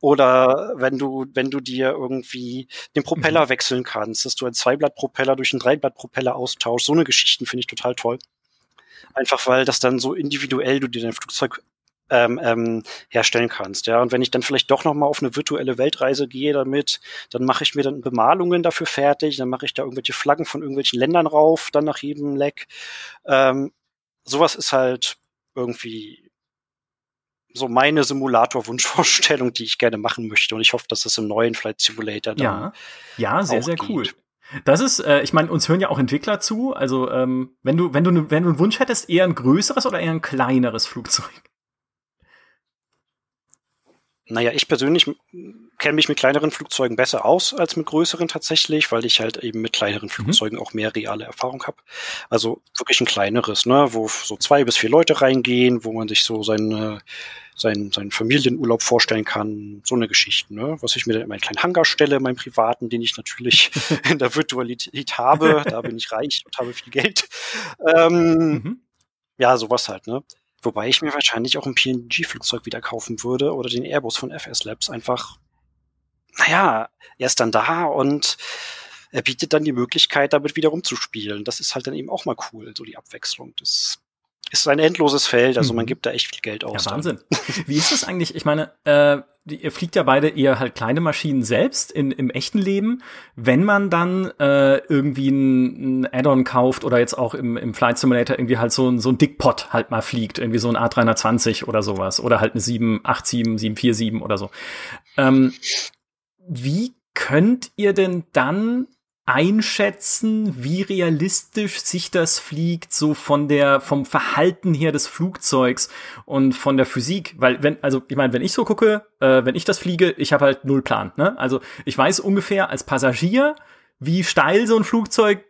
oder wenn du, wenn du dir irgendwie den Propeller mhm. wechseln kannst, dass du einen Zweiblattpropeller durch einen Dreiblattpropeller austauschst, so eine Geschichten finde ich total toll. Einfach weil das dann so individuell du dir dein Flugzeug ähm, ähm, herstellen kannst. Ja, und wenn ich dann vielleicht doch noch mal auf eine virtuelle Weltreise gehe damit, dann mache ich mir dann Bemalungen dafür fertig, dann mache ich da irgendwelche Flaggen von irgendwelchen Ländern rauf, dann nach jedem Leck. Ähm, sowas ist halt irgendwie so meine Simulator-Wunschvorstellung, die ich gerne machen möchte. Und ich hoffe, dass das im neuen Flight Simulator dann ja, ja, sehr, sehr geht. cool. Das ist, äh, ich meine, uns hören ja auch Entwickler zu. Also ähm, wenn du, wenn du, wenn du einen Wunsch hättest, eher ein größeres oder eher ein kleineres Flugzeug? Naja, ich persönlich kenne mich mit kleineren Flugzeugen besser aus als mit größeren tatsächlich, weil ich halt eben mit kleineren mhm. Flugzeugen mhm. auch mehr reale Erfahrung habe. Also wirklich ein kleineres, ne, wo so zwei bis vier Leute reingehen, wo man sich so seine, seinen, seinen Familienurlaub vorstellen kann, so eine Geschichte, ne? Was ich mir dann in meinen kleinen Hangar stelle, meinen privaten, den ich natürlich (laughs) in der Virtualität habe. Da bin ich reich und habe viel Geld. Ähm, mhm. Ja, sowas halt, ne? Wobei ich mir wahrscheinlich auch ein PNG-Flugzeug wieder kaufen würde oder den Airbus von FS Labs. Einfach, naja, er ist dann da und er bietet dann die Möglichkeit, damit wieder rumzuspielen. Das ist halt dann eben auch mal cool, so die Abwechslung. Das ist ein endloses Feld, also man mhm. gibt da echt viel Geld aus. Ja, Wahnsinn. (laughs) Wie ist das eigentlich? Ich meine, äh, ihr fliegt ja beide eher halt kleine Maschinen selbst in, im echten Leben. Wenn man dann äh, irgendwie ein, ein Add-on kauft oder jetzt auch im, im Flight Simulator irgendwie halt so ein, so ein Dickpot halt mal fliegt, irgendwie so ein A320 oder sowas oder halt eine 787, 747 oder so. Ähm, wie könnt ihr denn dann einschätzen, wie realistisch sich das fliegt, so von der, vom Verhalten her des Flugzeugs und von der Physik, weil wenn, also ich meine, wenn ich so gucke, äh, wenn ich das fliege, ich habe halt null Plan, ne? Also ich weiß ungefähr als Passagier, wie steil so ein Flugzeug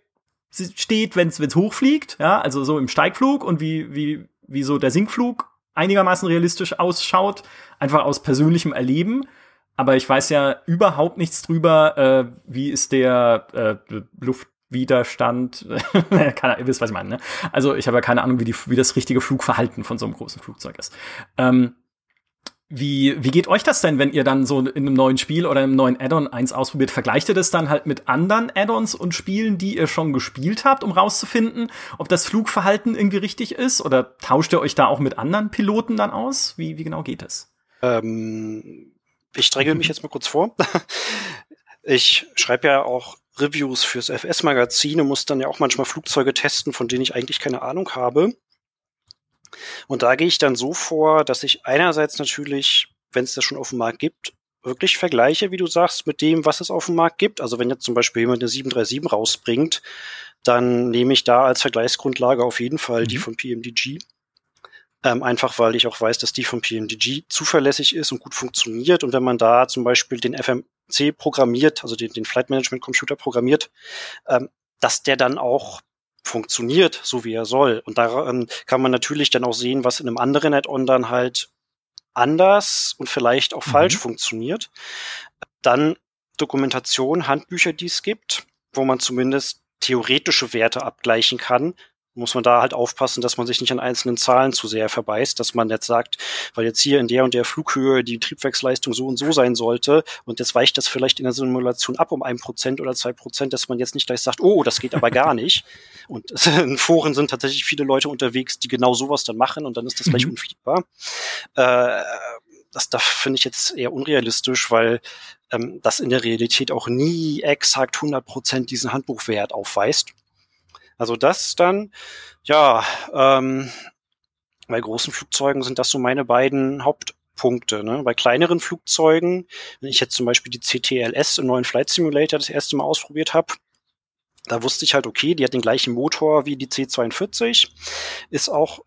steht, wenn es hochfliegt, ja, also so im Steigflug und wie, wie, wie so der Sinkflug einigermaßen realistisch ausschaut, einfach aus persönlichem Erleben aber ich weiß ja überhaupt nichts drüber, äh, wie ist der äh, Luft, Flugwiderstand. (laughs) keine, ihr wisst, was ich meine. Ne? Also ich habe ja keine Ahnung, wie, die, wie das richtige Flugverhalten von so einem großen Flugzeug ist. Ähm, wie, wie geht euch das denn, wenn ihr dann so in einem neuen Spiel oder einem neuen Add-on eins ausprobiert? Vergleicht ihr das dann halt mit anderen Add-ons und Spielen, die ihr schon gespielt habt, um rauszufinden, ob das Flugverhalten irgendwie richtig ist? Oder tauscht ihr euch da auch mit anderen Piloten dann aus? Wie, wie genau geht das? Ähm, ich dränge mich jetzt mal kurz vor. (laughs) Ich schreibe ja auch Reviews fürs FS-Magazin und muss dann ja auch manchmal Flugzeuge testen, von denen ich eigentlich keine Ahnung habe. Und da gehe ich dann so vor, dass ich einerseits natürlich, wenn es das schon auf dem Markt gibt, wirklich vergleiche, wie du sagst, mit dem, was es auf dem Markt gibt. Also wenn jetzt zum Beispiel jemand eine 737 rausbringt, dann nehme ich da als Vergleichsgrundlage auf jeden Fall mhm. die von PMDG. Ähm, einfach weil ich auch weiß, dass die von PMDG zuverlässig ist und gut funktioniert. Und wenn man da zum Beispiel den FMC programmiert, also den, den Flight Management Computer programmiert, ähm, dass der dann auch funktioniert, so wie er soll. Und daran kann man natürlich dann auch sehen, was in einem anderen Add-on dann halt anders und vielleicht auch mhm. falsch funktioniert. Dann Dokumentation, Handbücher, die es gibt, wo man zumindest theoretische Werte abgleichen kann, muss man da halt aufpassen, dass man sich nicht an einzelnen Zahlen zu sehr verbeißt, dass man jetzt sagt, weil jetzt hier in der und der Flughöhe die Triebwerksleistung so und so sein sollte und jetzt weicht das vielleicht in der Simulation ab um ein Prozent oder zwei Prozent, dass man jetzt nicht gleich sagt, oh, das geht aber gar (laughs) nicht. Und (laughs) in Foren sind tatsächlich viele Leute unterwegs, die genau sowas dann machen und dann ist das gleich mhm. unfeedbar. Äh, das, das finde ich jetzt eher unrealistisch, weil ähm, das in der Realität auch nie exakt 100 Prozent diesen Handbuchwert aufweist. Also das dann, ja, ähm, bei großen Flugzeugen sind das so meine beiden Hauptpunkte. Ne? Bei kleineren Flugzeugen, wenn ich jetzt zum Beispiel die CTLS im neuen Flight Simulator das erste Mal ausprobiert habe, da wusste ich halt, okay, die hat den gleichen Motor wie die C42, ist auch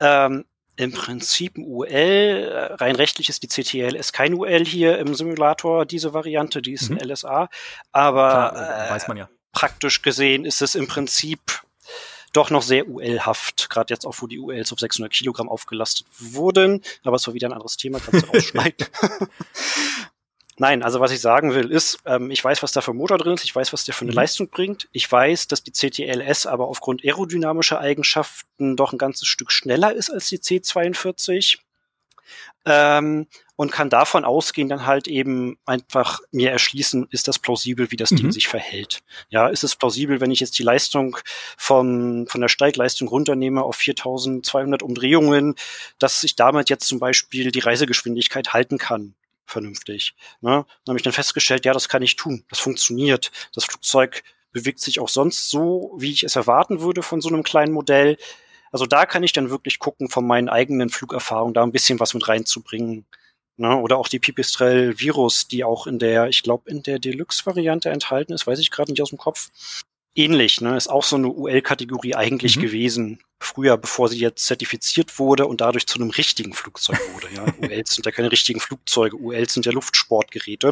ähm, im Prinzip ein UL. Rein rechtlich ist die CTLS kein UL hier im Simulator, diese Variante, die ist mhm. ein LSA. Aber Klar, weiß man ja praktisch gesehen ist es im Prinzip doch noch sehr UL-haft, gerade jetzt auch, wo die ULs auf 600 Kilogramm aufgelastet wurden. Aber es war wieder ein anderes Thema, kannst du rausschneiden. (laughs) Nein, also was ich sagen will, ist, ähm, ich weiß, was da für ein Motor drin ist, ich weiß, was der für eine mhm. Leistung bringt. Ich weiß, dass die CTLS aber aufgrund aerodynamischer Eigenschaften doch ein ganzes Stück schneller ist als die C42 ähm, und kann davon ausgehen, dann halt eben einfach mir erschließen, ist das plausibel, wie das mhm. Ding sich verhält. Ja, ist es plausibel, wenn ich jetzt die Leistung von, von der Steigleistung runternehme auf 4200 Umdrehungen, dass ich damit jetzt zum Beispiel die Reisegeschwindigkeit halten kann vernünftig. Ne? Dann habe ich dann festgestellt, ja, das kann ich tun. Das funktioniert. Das Flugzeug bewegt sich auch sonst so, wie ich es erwarten würde von so einem kleinen Modell. Also da kann ich dann wirklich gucken, von meinen eigenen Flugerfahrungen da ein bisschen was mit reinzubringen. Ne? Oder auch die Pipistrel Virus, die auch in der, ich glaube, in der Deluxe-Variante enthalten ist, weiß ich gerade nicht aus dem Kopf. Ähnlich, ne? Ist auch so eine UL-Kategorie eigentlich mhm. gewesen. Früher, bevor sie jetzt zertifiziert wurde und dadurch zu einem richtigen Flugzeug wurde. Ja? (laughs) ULs sind ja keine richtigen Flugzeuge, ULs sind ja Luftsportgeräte.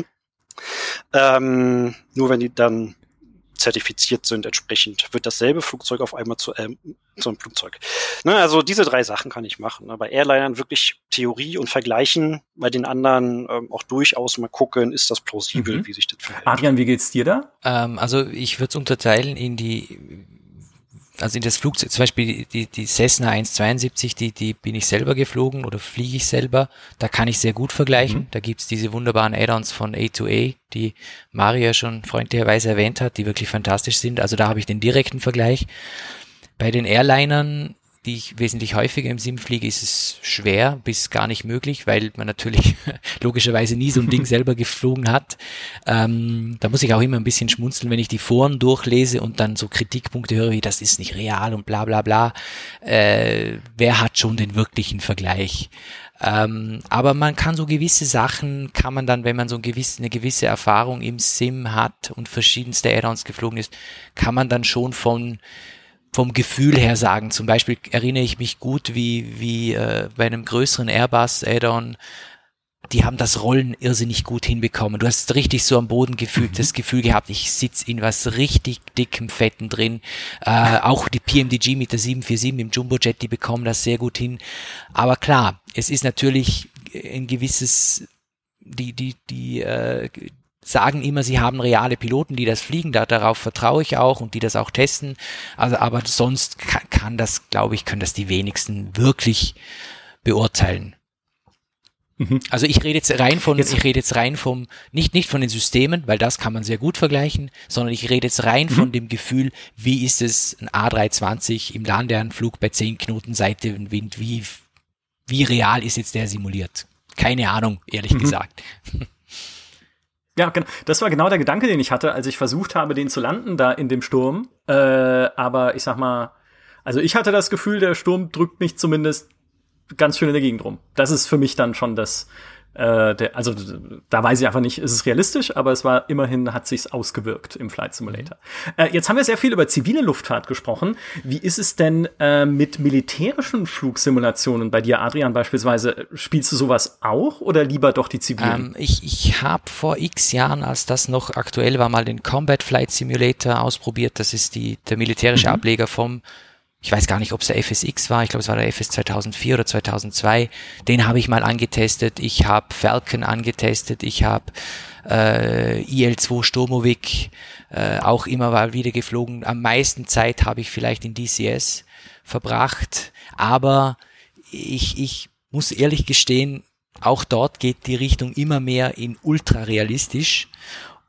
Ähm, nur wenn die dann zertifiziert sind entsprechend, wird dasselbe Flugzeug auf einmal zu, ähm, zu einem Flugzeug. Ne, also diese drei Sachen kann ich machen. Ne? Bei Airlinern wirklich Theorie und vergleichen, bei den anderen ähm, auch durchaus mal gucken, ist das plausibel, mhm. wie sich das verhält. Adrian, wie geht's dir da? Ähm, also ich würde es unterteilen in die also in das Flugzeug, zum Beispiel die, die Cessna 172, die, die bin ich selber geflogen oder fliege ich selber. Da kann ich sehr gut vergleichen. Mhm. Da gibt's diese wunderbaren Add-ons von A2A, die Maria schon freundlicherweise erwähnt hat, die wirklich fantastisch sind. Also da habe ich den direkten Vergleich. Bei den Airlinern die ich wesentlich häufiger im Sim fliege, ist es schwer bis gar nicht möglich, weil man natürlich (laughs) logischerweise nie so ein Ding (laughs) selber geflogen hat. Ähm, da muss ich auch immer ein bisschen schmunzeln, wenn ich die Foren durchlese und dann so Kritikpunkte höre, wie das ist nicht real und bla bla bla. Äh, wer hat schon den wirklichen Vergleich? Ähm, aber man kann so gewisse Sachen, kann man dann, wenn man so ein gewiss, eine gewisse Erfahrung im Sim hat und verschiedenste Add-ons geflogen ist, kann man dann schon von vom Gefühl her sagen. Zum Beispiel erinnere ich mich gut, wie, wie äh, bei einem größeren Airbus Add-on, die haben das Rollen irrsinnig gut hinbekommen. Du hast richtig so am Boden gefühlt, mhm. das Gefühl gehabt, ich sitz in was richtig dickem Fetten drin. Äh, auch die PMDG mit der 747 im Jumbojet, die bekommen das sehr gut hin. Aber klar, es ist natürlich ein gewisses, die, die, die, äh, sagen immer, sie haben reale Piloten, die das fliegen, da, darauf vertraue ich auch und die das auch testen. Also, aber sonst kann, kann das, glaube ich, können das die wenigsten wirklich beurteilen. Mhm. Also ich rede jetzt rein von, jetzt. ich rede jetzt rein vom, nicht, nicht von den Systemen, weil das kann man sehr gut vergleichen, sondern ich rede jetzt rein mhm. von dem Gefühl, wie ist es ein A320 im Landeanflug bei 10 Knoten Seitenwind, wie, wie real ist jetzt der simuliert? Keine Ahnung, ehrlich mhm. gesagt. Ja, genau. Das war genau der Gedanke, den ich hatte, als ich versucht habe, den zu landen da in dem Sturm. Äh, aber ich sag mal, also ich hatte das Gefühl, der Sturm drückt mich zumindest ganz schön in der Gegend rum. Das ist für mich dann schon das, äh, der, also da weiß ich einfach nicht, ist es realistisch, aber es war immerhin, hat sich's ausgewirkt im Flight Simulator. Äh, jetzt haben wir sehr viel über zivile Luftfahrt gesprochen. Wie ist es denn äh, mit militärischen Flugsimulationen bei dir, Adrian beispielsweise? Spielst du sowas auch oder lieber doch die zivilen? Ähm, ich ich habe vor x Jahren, als das noch aktuell war, mal den Combat Flight Simulator ausprobiert. Das ist die, der militärische mhm. Ableger vom ich weiß gar nicht, ob es der FSX war, ich glaube es war der FS 2004 oder 2002, den habe ich mal angetestet, ich habe Falcon angetestet, ich habe äh, IL-2 Sturmovik äh, auch immer mal wieder geflogen. Am meisten Zeit habe ich vielleicht in DCS verbracht, aber ich, ich muss ehrlich gestehen, auch dort geht die Richtung immer mehr in ultra realistisch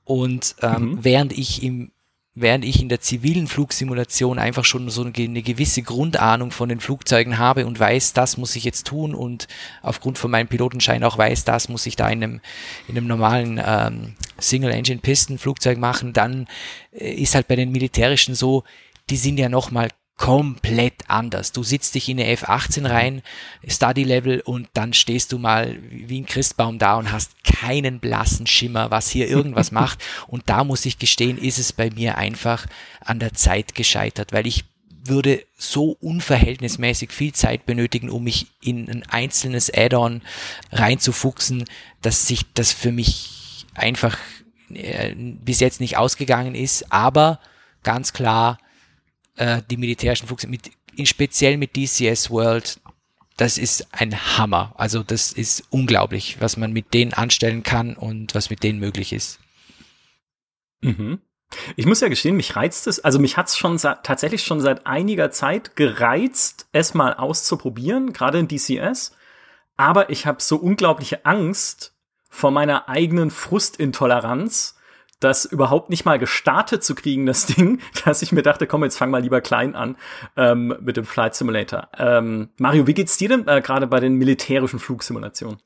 und ähm, mhm. während ich im während ich in der zivilen Flugsimulation einfach schon so eine, gewisse Grundahnung von den Flugzeugen habe und weiß, das muss ich jetzt tun und aufgrund von meinem Pilotenschein auch weiß, das muss ich da in einem, in einem normalen ähm, Single-Engine-Pisten-Flugzeug machen, dann äh, ist halt bei den militärischen so, die sind ja nochmal komplett anders. Du sitzt dich in eine F18 rein, Study Level und dann stehst du mal wie ein Christbaum da und hast keinen blassen Schimmer, was hier irgendwas (laughs) macht. Und da muss ich gestehen, ist es bei mir einfach an der Zeit gescheitert, weil ich würde so unverhältnismäßig viel Zeit benötigen, um mich in ein einzelnes Add-on reinzufuchsen, dass sich das für mich einfach äh, bis jetzt nicht ausgegangen ist. Aber ganz klar, äh, die militärischen Flugzeuge, mit, in speziell mit DCS World, das ist ein Hammer. Also das ist unglaublich, was man mit denen anstellen kann und was mit denen möglich ist. Mhm. Ich muss ja gestehen, mich reizt es, also mich hat es schon tatsächlich schon seit einiger Zeit gereizt, es mal auszuprobieren, gerade in DCS. Aber ich habe so unglaubliche Angst vor meiner eigenen Frustintoleranz, das überhaupt nicht mal gestartet zu kriegen, das Ding, (laughs) dass ich mir dachte, komm, jetzt fang mal lieber klein an ähm, mit dem Flight Simulator. Ähm, Mario, wie geht's dir denn äh, gerade bei den militärischen Flugsimulationen?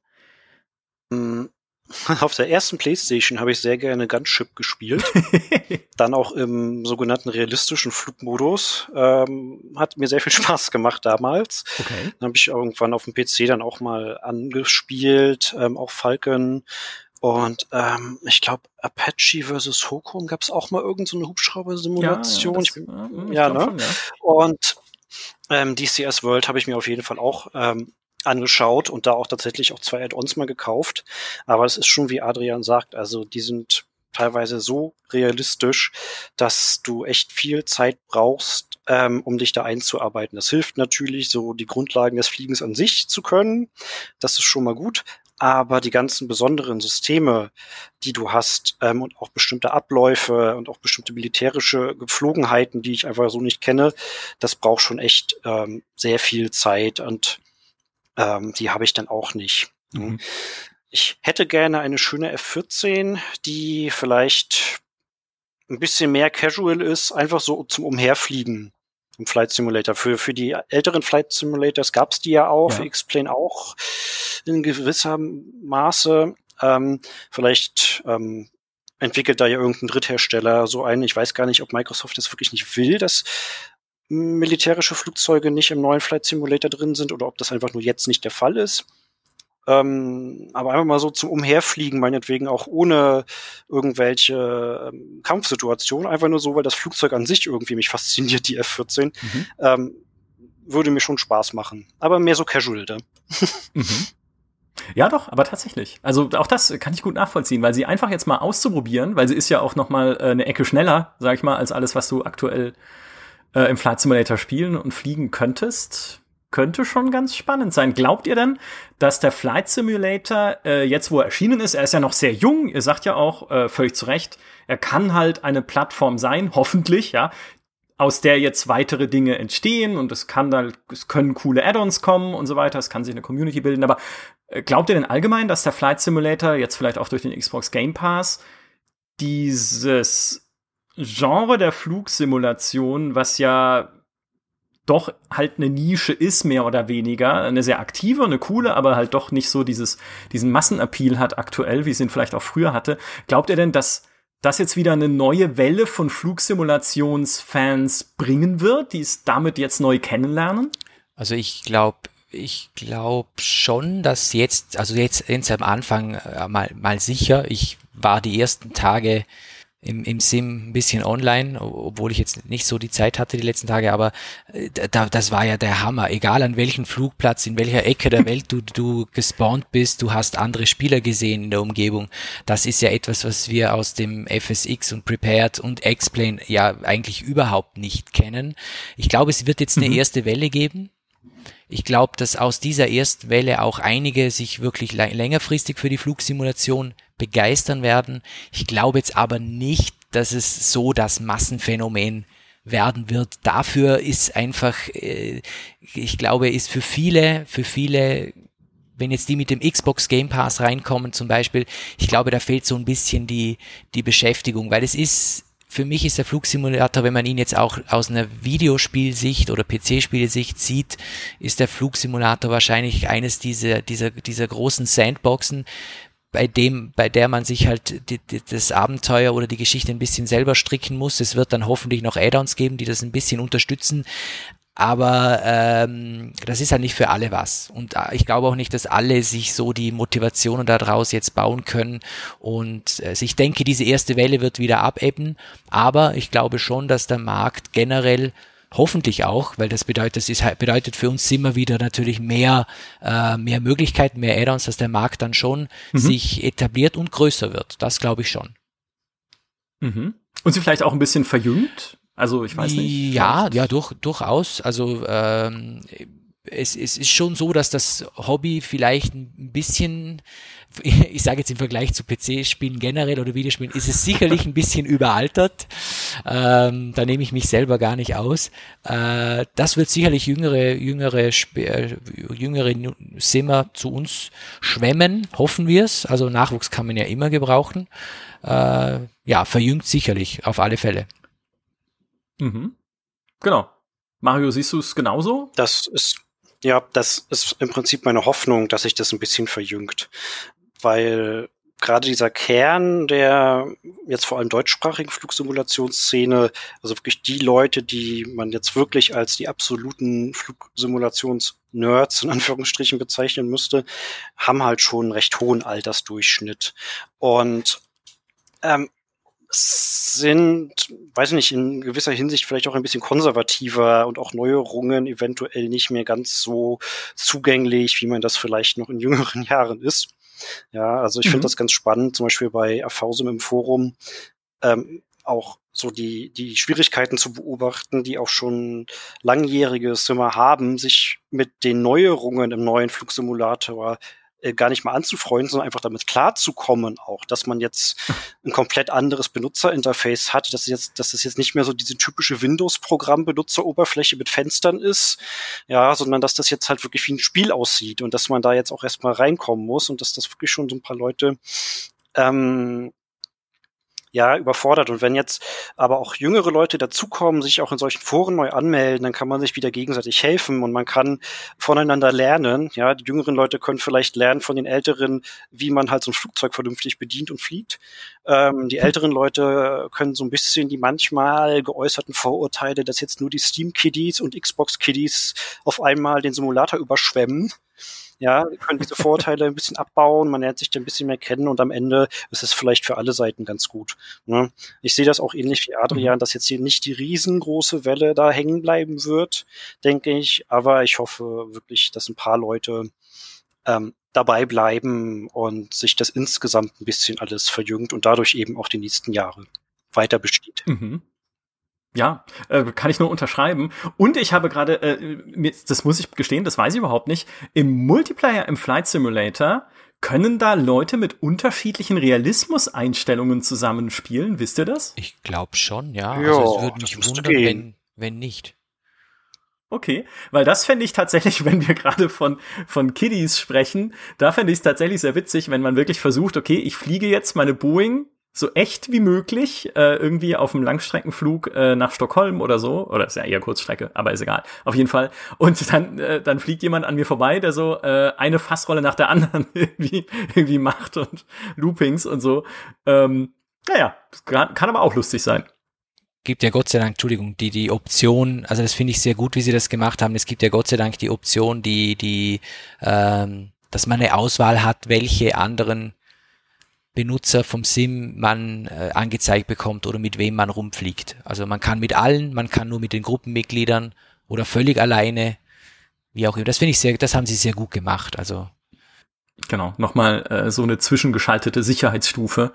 Mm, (laughs) auf der ersten Playstation habe ich sehr gerne Gunship gespielt. (laughs) dann auch im sogenannten realistischen Flugmodus. Ähm, hat mir sehr viel Spaß gemacht damals. Okay. Dann habe ich irgendwann auf dem PC dann auch mal angespielt, ähm, auch Falcon und ähm, ich glaube, Apache versus Hokum gab es auch mal irgendeine so Hubschrauber-Simulation. Ja, ja, das, ja, ne? Schon, ja. Und ähm, DCS World habe ich mir auf jeden Fall auch ähm, angeschaut und da auch tatsächlich auch zwei Add-ons mal gekauft. Aber es ist schon, wie Adrian sagt, also die sind teilweise so realistisch, dass du echt viel Zeit brauchst, ähm, um dich da einzuarbeiten. Das hilft natürlich, so die Grundlagen des Fliegens an sich zu können. Das ist schon mal gut aber die ganzen besonderen Systeme, die du hast ähm, und auch bestimmte Abläufe und auch bestimmte militärische Gepflogenheiten, die ich einfach so nicht kenne, das braucht schon echt ähm, sehr viel Zeit und ähm, die habe ich dann auch nicht. Mhm. Ich hätte gerne eine schöne F14, die vielleicht ein bisschen mehr casual ist, einfach so zum Umherfliegen im Flight Simulator. Für, für die älteren Flight Simulators gab es die ja auch, ja. für X-Plane auch in gewisser Maße. Ähm, vielleicht ähm, entwickelt da ja irgendein Dritthersteller so einen. Ich weiß gar nicht, ob Microsoft das wirklich nicht will, dass militärische Flugzeuge nicht im neuen Flight Simulator drin sind oder ob das einfach nur jetzt nicht der Fall ist. Ähm, aber einfach mal so zum Umherfliegen, meinetwegen auch ohne irgendwelche ähm, Kampfsituationen, einfach nur so, weil das Flugzeug an sich irgendwie mich fasziniert, die F-14, mhm. ähm, würde mir schon Spaß machen. Aber mehr so casual, da. mhm. Ja, doch, aber tatsächlich. Also auch das kann ich gut nachvollziehen, weil sie einfach jetzt mal auszuprobieren, weil sie ist ja auch noch mal äh, eine Ecke schneller, sag ich mal, als alles, was du aktuell äh, im Flight Simulator spielen und fliegen könntest. Könnte schon ganz spannend sein. Glaubt ihr denn, dass der Flight Simulator, äh, jetzt wo er erschienen ist, er ist ja noch sehr jung, ihr sagt ja auch äh, völlig zu Recht, er kann halt eine Plattform sein, (laughs) hoffentlich, ja, aus der jetzt weitere Dinge entstehen und es kann da, es können coole Add-ons kommen und so weiter, es kann sich eine Community bilden, aber äh, glaubt ihr denn allgemein, dass der Flight Simulator jetzt vielleicht auch durch den Xbox Game Pass dieses Genre der Flugsimulation, was ja doch halt eine Nische ist, mehr oder weniger. Eine sehr aktive, eine coole, aber halt doch nicht so dieses, diesen Massenappeal hat aktuell, wie es ihn vielleicht auch früher hatte. Glaubt ihr denn, dass das jetzt wieder eine neue Welle von Flugsimulationsfans bringen wird, die es damit jetzt neu kennenlernen? Also ich glaube, ich glaube schon, dass jetzt, also jetzt, jetzt am Anfang äh, mal, mal sicher, ich war die ersten Tage im, im Sim ein bisschen online, obwohl ich jetzt nicht so die Zeit hatte die letzten Tage, aber äh, da, das war ja der Hammer. Egal an welchem Flugplatz, in welcher Ecke der Welt du, du gespawnt bist, du hast andere Spieler gesehen in der Umgebung. Das ist ja etwas, was wir aus dem FSX und Prepared und Explain ja eigentlich überhaupt nicht kennen. Ich glaube, es wird jetzt eine mhm. erste Welle geben. Ich glaube, dass aus dieser ersten Welle auch einige sich wirklich längerfristig für die Flugsimulation begeistern werden. Ich glaube jetzt aber nicht, dass es so das Massenphänomen werden wird. Dafür ist einfach, äh, ich glaube, ist für viele, für viele wenn jetzt die mit dem Xbox Game Pass reinkommen zum Beispiel, ich glaube, da fehlt so ein bisschen die, die Beschäftigung, weil es ist, für mich ist der Flugsimulator, wenn man ihn jetzt auch aus einer Videospielsicht oder PC-Spielesicht sieht, ist der Flugsimulator wahrscheinlich eines dieser, dieser, dieser großen Sandboxen, bei dem, bei der man sich halt die, die, das Abenteuer oder die Geschichte ein bisschen selber stricken muss. Es wird dann hoffentlich noch Add-ons geben, die das ein bisschen unterstützen. Aber ähm, das ist halt nicht für alle was. Und äh, ich glaube auch nicht, dass alle sich so die Motivationen daraus jetzt bauen können. Und äh, ich denke, diese erste Welle wird wieder abebben. Aber ich glaube schon, dass der Markt generell hoffentlich auch, weil das bedeutet, das ist, bedeutet für uns immer wieder natürlich mehr, äh, mehr Möglichkeiten, mehr Add-ons, dass der Markt dann schon mhm. sich etabliert und größer wird. Das glaube ich schon. Mhm. Und sie vielleicht auch ein bisschen verjüngt? Also ich weiß nicht. Ja, ja, durch, durchaus. Also ähm, es, es ist schon so, dass das Hobby vielleicht ein bisschen ich sage jetzt im Vergleich zu PC-Spielen generell oder Videospielen, ist es sicherlich ein bisschen überaltert. Ähm, da nehme ich mich selber gar nicht aus. Äh, das wird sicherlich jüngere, jüngere, äh, jüngere Simmer zu uns schwemmen, hoffen wir es. Also Nachwuchs kann man ja immer gebrauchen. Äh, ja, verjüngt sicherlich, auf alle Fälle. Mhm. Genau. Mario, siehst du es genauso? Das ist ja, das ist im Prinzip meine Hoffnung, dass sich das ein bisschen verjüngt weil gerade dieser Kern der jetzt vor allem deutschsprachigen Flugsimulationsszene, also wirklich die Leute, die man jetzt wirklich als die absoluten Flugsimulations-Nerds in Anführungsstrichen bezeichnen müsste, haben halt schon einen recht hohen Altersdurchschnitt. Und ähm, sind, weiß nicht, in gewisser Hinsicht vielleicht auch ein bisschen konservativer und auch Neuerungen eventuell nicht mehr ganz so zugänglich, wie man das vielleicht noch in jüngeren (laughs) Jahren ist. Ja, also ich mhm. finde das ganz spannend, zum Beispiel bei Erfausum im Forum ähm, auch so die, die Schwierigkeiten zu beobachten, die auch schon langjährige Simmer haben, sich mit den Neuerungen im neuen Flugsimulator äh, gar nicht mal anzufreunden, sondern einfach damit klarzukommen auch, dass man jetzt (laughs) ein komplett anderes Benutzerinterface hat, dass jetzt, dass es jetzt nicht mehr so diese typische Windows-Programm-Benutzeroberfläche mit Fenstern ist, ja, sondern dass das jetzt halt wirklich wie ein Spiel aussieht und dass man da jetzt auch erstmal reinkommen muss und dass das wirklich schon so ein paar Leute ähm, ja, überfordert. Und wenn jetzt aber auch jüngere Leute dazukommen, sich auch in solchen Foren neu anmelden, dann kann man sich wieder gegenseitig helfen und man kann voneinander lernen. Ja, die jüngeren Leute können vielleicht lernen von den Älteren, wie man halt so ein Flugzeug vernünftig bedient und fliegt. Ähm, die älteren Leute können so ein bisschen die manchmal geäußerten Vorurteile, dass jetzt nur die Steam-Kiddies und Xbox-Kiddies auf einmal den Simulator überschwemmen ja, können diese Vorteile ein bisschen abbauen, man lernt sich da ein bisschen mehr kennen und am Ende ist es vielleicht für alle Seiten ganz gut. Ne? Ich sehe das auch ähnlich wie Adrian, mhm. dass jetzt hier nicht die riesengroße Welle da hängen bleiben wird, denke ich, aber ich hoffe wirklich, dass ein paar Leute ähm, dabei bleiben und sich das insgesamt ein bisschen alles verjüngt und dadurch eben auch die nächsten Jahre weiter besteht. Mhm. Ja, äh, kann ich nur unterschreiben. Und ich habe gerade, äh, das muss ich gestehen, das weiß ich überhaupt nicht, im Multiplayer im Flight Simulator können da Leute mit unterschiedlichen Realismus-Einstellungen zusammenspielen? Wisst ihr das? Ich glaube schon, ja. Ja, also es würde mich wundern, wenn, wenn nicht. Okay, weil das fände ich tatsächlich, (laughs) wenn wir gerade von, von Kiddies sprechen, da fände ich es tatsächlich sehr witzig, wenn man wirklich versucht, okay, ich fliege jetzt meine Boeing so echt wie möglich äh, irgendwie auf einem Langstreckenflug äh, nach Stockholm oder so, oder ist ja eher Kurzstrecke, aber ist egal, auf jeden Fall. Und dann, äh, dann fliegt jemand an mir vorbei, der so äh, eine Fassrolle nach der anderen (laughs) irgendwie, irgendwie macht und Loopings und so. Ähm, naja, kann, kann aber auch lustig sein. gibt ja Gott sei Dank, Entschuldigung, die, die Option, also das finde ich sehr gut, wie sie das gemacht haben. Es gibt ja Gott sei Dank die Option, die, die, ähm, dass man eine Auswahl hat, welche anderen Benutzer vom Sim man äh, angezeigt bekommt oder mit wem man rumfliegt. Also man kann mit allen, man kann nur mit den Gruppenmitgliedern oder völlig alleine, wie auch immer. Das finde ich sehr, das haben sie sehr gut gemacht. Also Genau, nochmal äh, so eine zwischengeschaltete Sicherheitsstufe,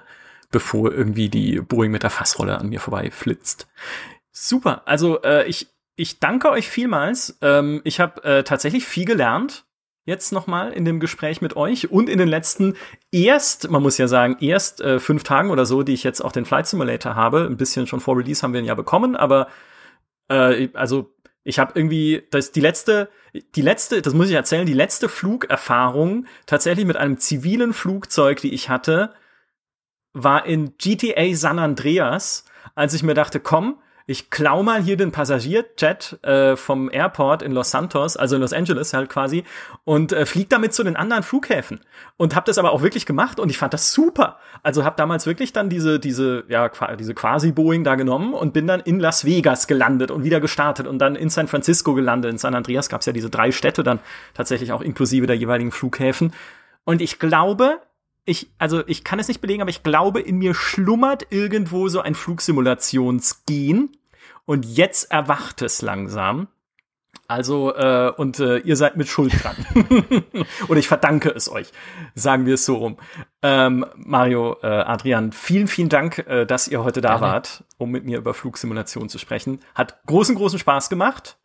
bevor irgendwie die Boeing mit der Fassrolle an mir vorbei flitzt. Super, also äh, ich, ich danke euch vielmals. Ähm, ich habe äh, tatsächlich viel gelernt jetzt nochmal in dem Gespräch mit euch und in den letzten erst, man muss ja sagen, erst äh, fünf Tagen oder so, die ich jetzt auch den Flight Simulator habe. Ein bisschen schon vor Release haben wir ihn ja bekommen, aber äh, also ich habe irgendwie das die letzte die letzte das muss ich erzählen die letzte Flugerfahrung tatsächlich mit einem zivilen Flugzeug die ich hatte war in GTA San Andreas als ich mir dachte komm ich klau mal hier den Passagierjet äh, vom Airport in Los Santos, also in Los Angeles halt quasi, und äh, flieg damit zu den anderen Flughäfen. Und habe das aber auch wirklich gemacht und ich fand das super. Also habe damals wirklich dann diese, diese, ja, diese quasi Boeing da genommen und bin dann in Las Vegas gelandet und wieder gestartet und dann in San Francisco gelandet. In San Andreas gab es ja diese drei Städte dann tatsächlich auch inklusive der jeweiligen Flughäfen. Und ich glaube, ich, also ich kann es nicht belegen, aber ich glaube, in mir schlummert irgendwo so ein Flugsimulationsgen. Und jetzt erwacht es langsam. Also, äh, und äh, ihr seid mit Schuld dran. (laughs) Oder ich verdanke es euch. Sagen wir es so rum. Ähm, Mario, äh, Adrian, vielen, vielen Dank, äh, dass ihr heute da Gerne. wart, um mit mir über Flugsimulation zu sprechen. Hat großen, großen Spaß gemacht.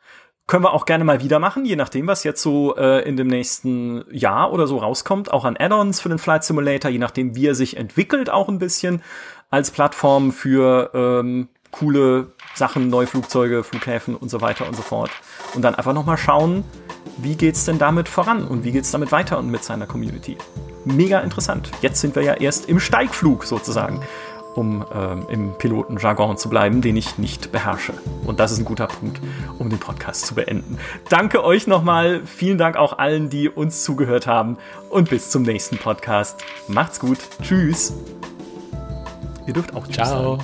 Können wir auch gerne mal wieder machen, je nachdem, was jetzt so äh, in dem nächsten Jahr oder so rauskommt. Auch an Add-ons für den Flight Simulator, je nachdem, wie er sich entwickelt, auch ein bisschen als Plattform für ähm, coole Sachen, neue Flugzeuge, Flughäfen und so weiter und so fort. Und dann einfach noch mal schauen, wie geht's denn damit voran und wie geht's damit weiter und mit seiner Community. Mega interessant. Jetzt sind wir ja erst im Steigflug sozusagen, um ähm, im Pilotenjargon zu bleiben, den ich nicht beherrsche. Und das ist ein guter Punkt, um den Podcast zu beenden. Danke euch nochmal. Vielen Dank auch allen, die uns zugehört haben. Und bis zum nächsten Podcast. Macht's gut. Tschüss. Ihr dürft auch Tschüss sagen.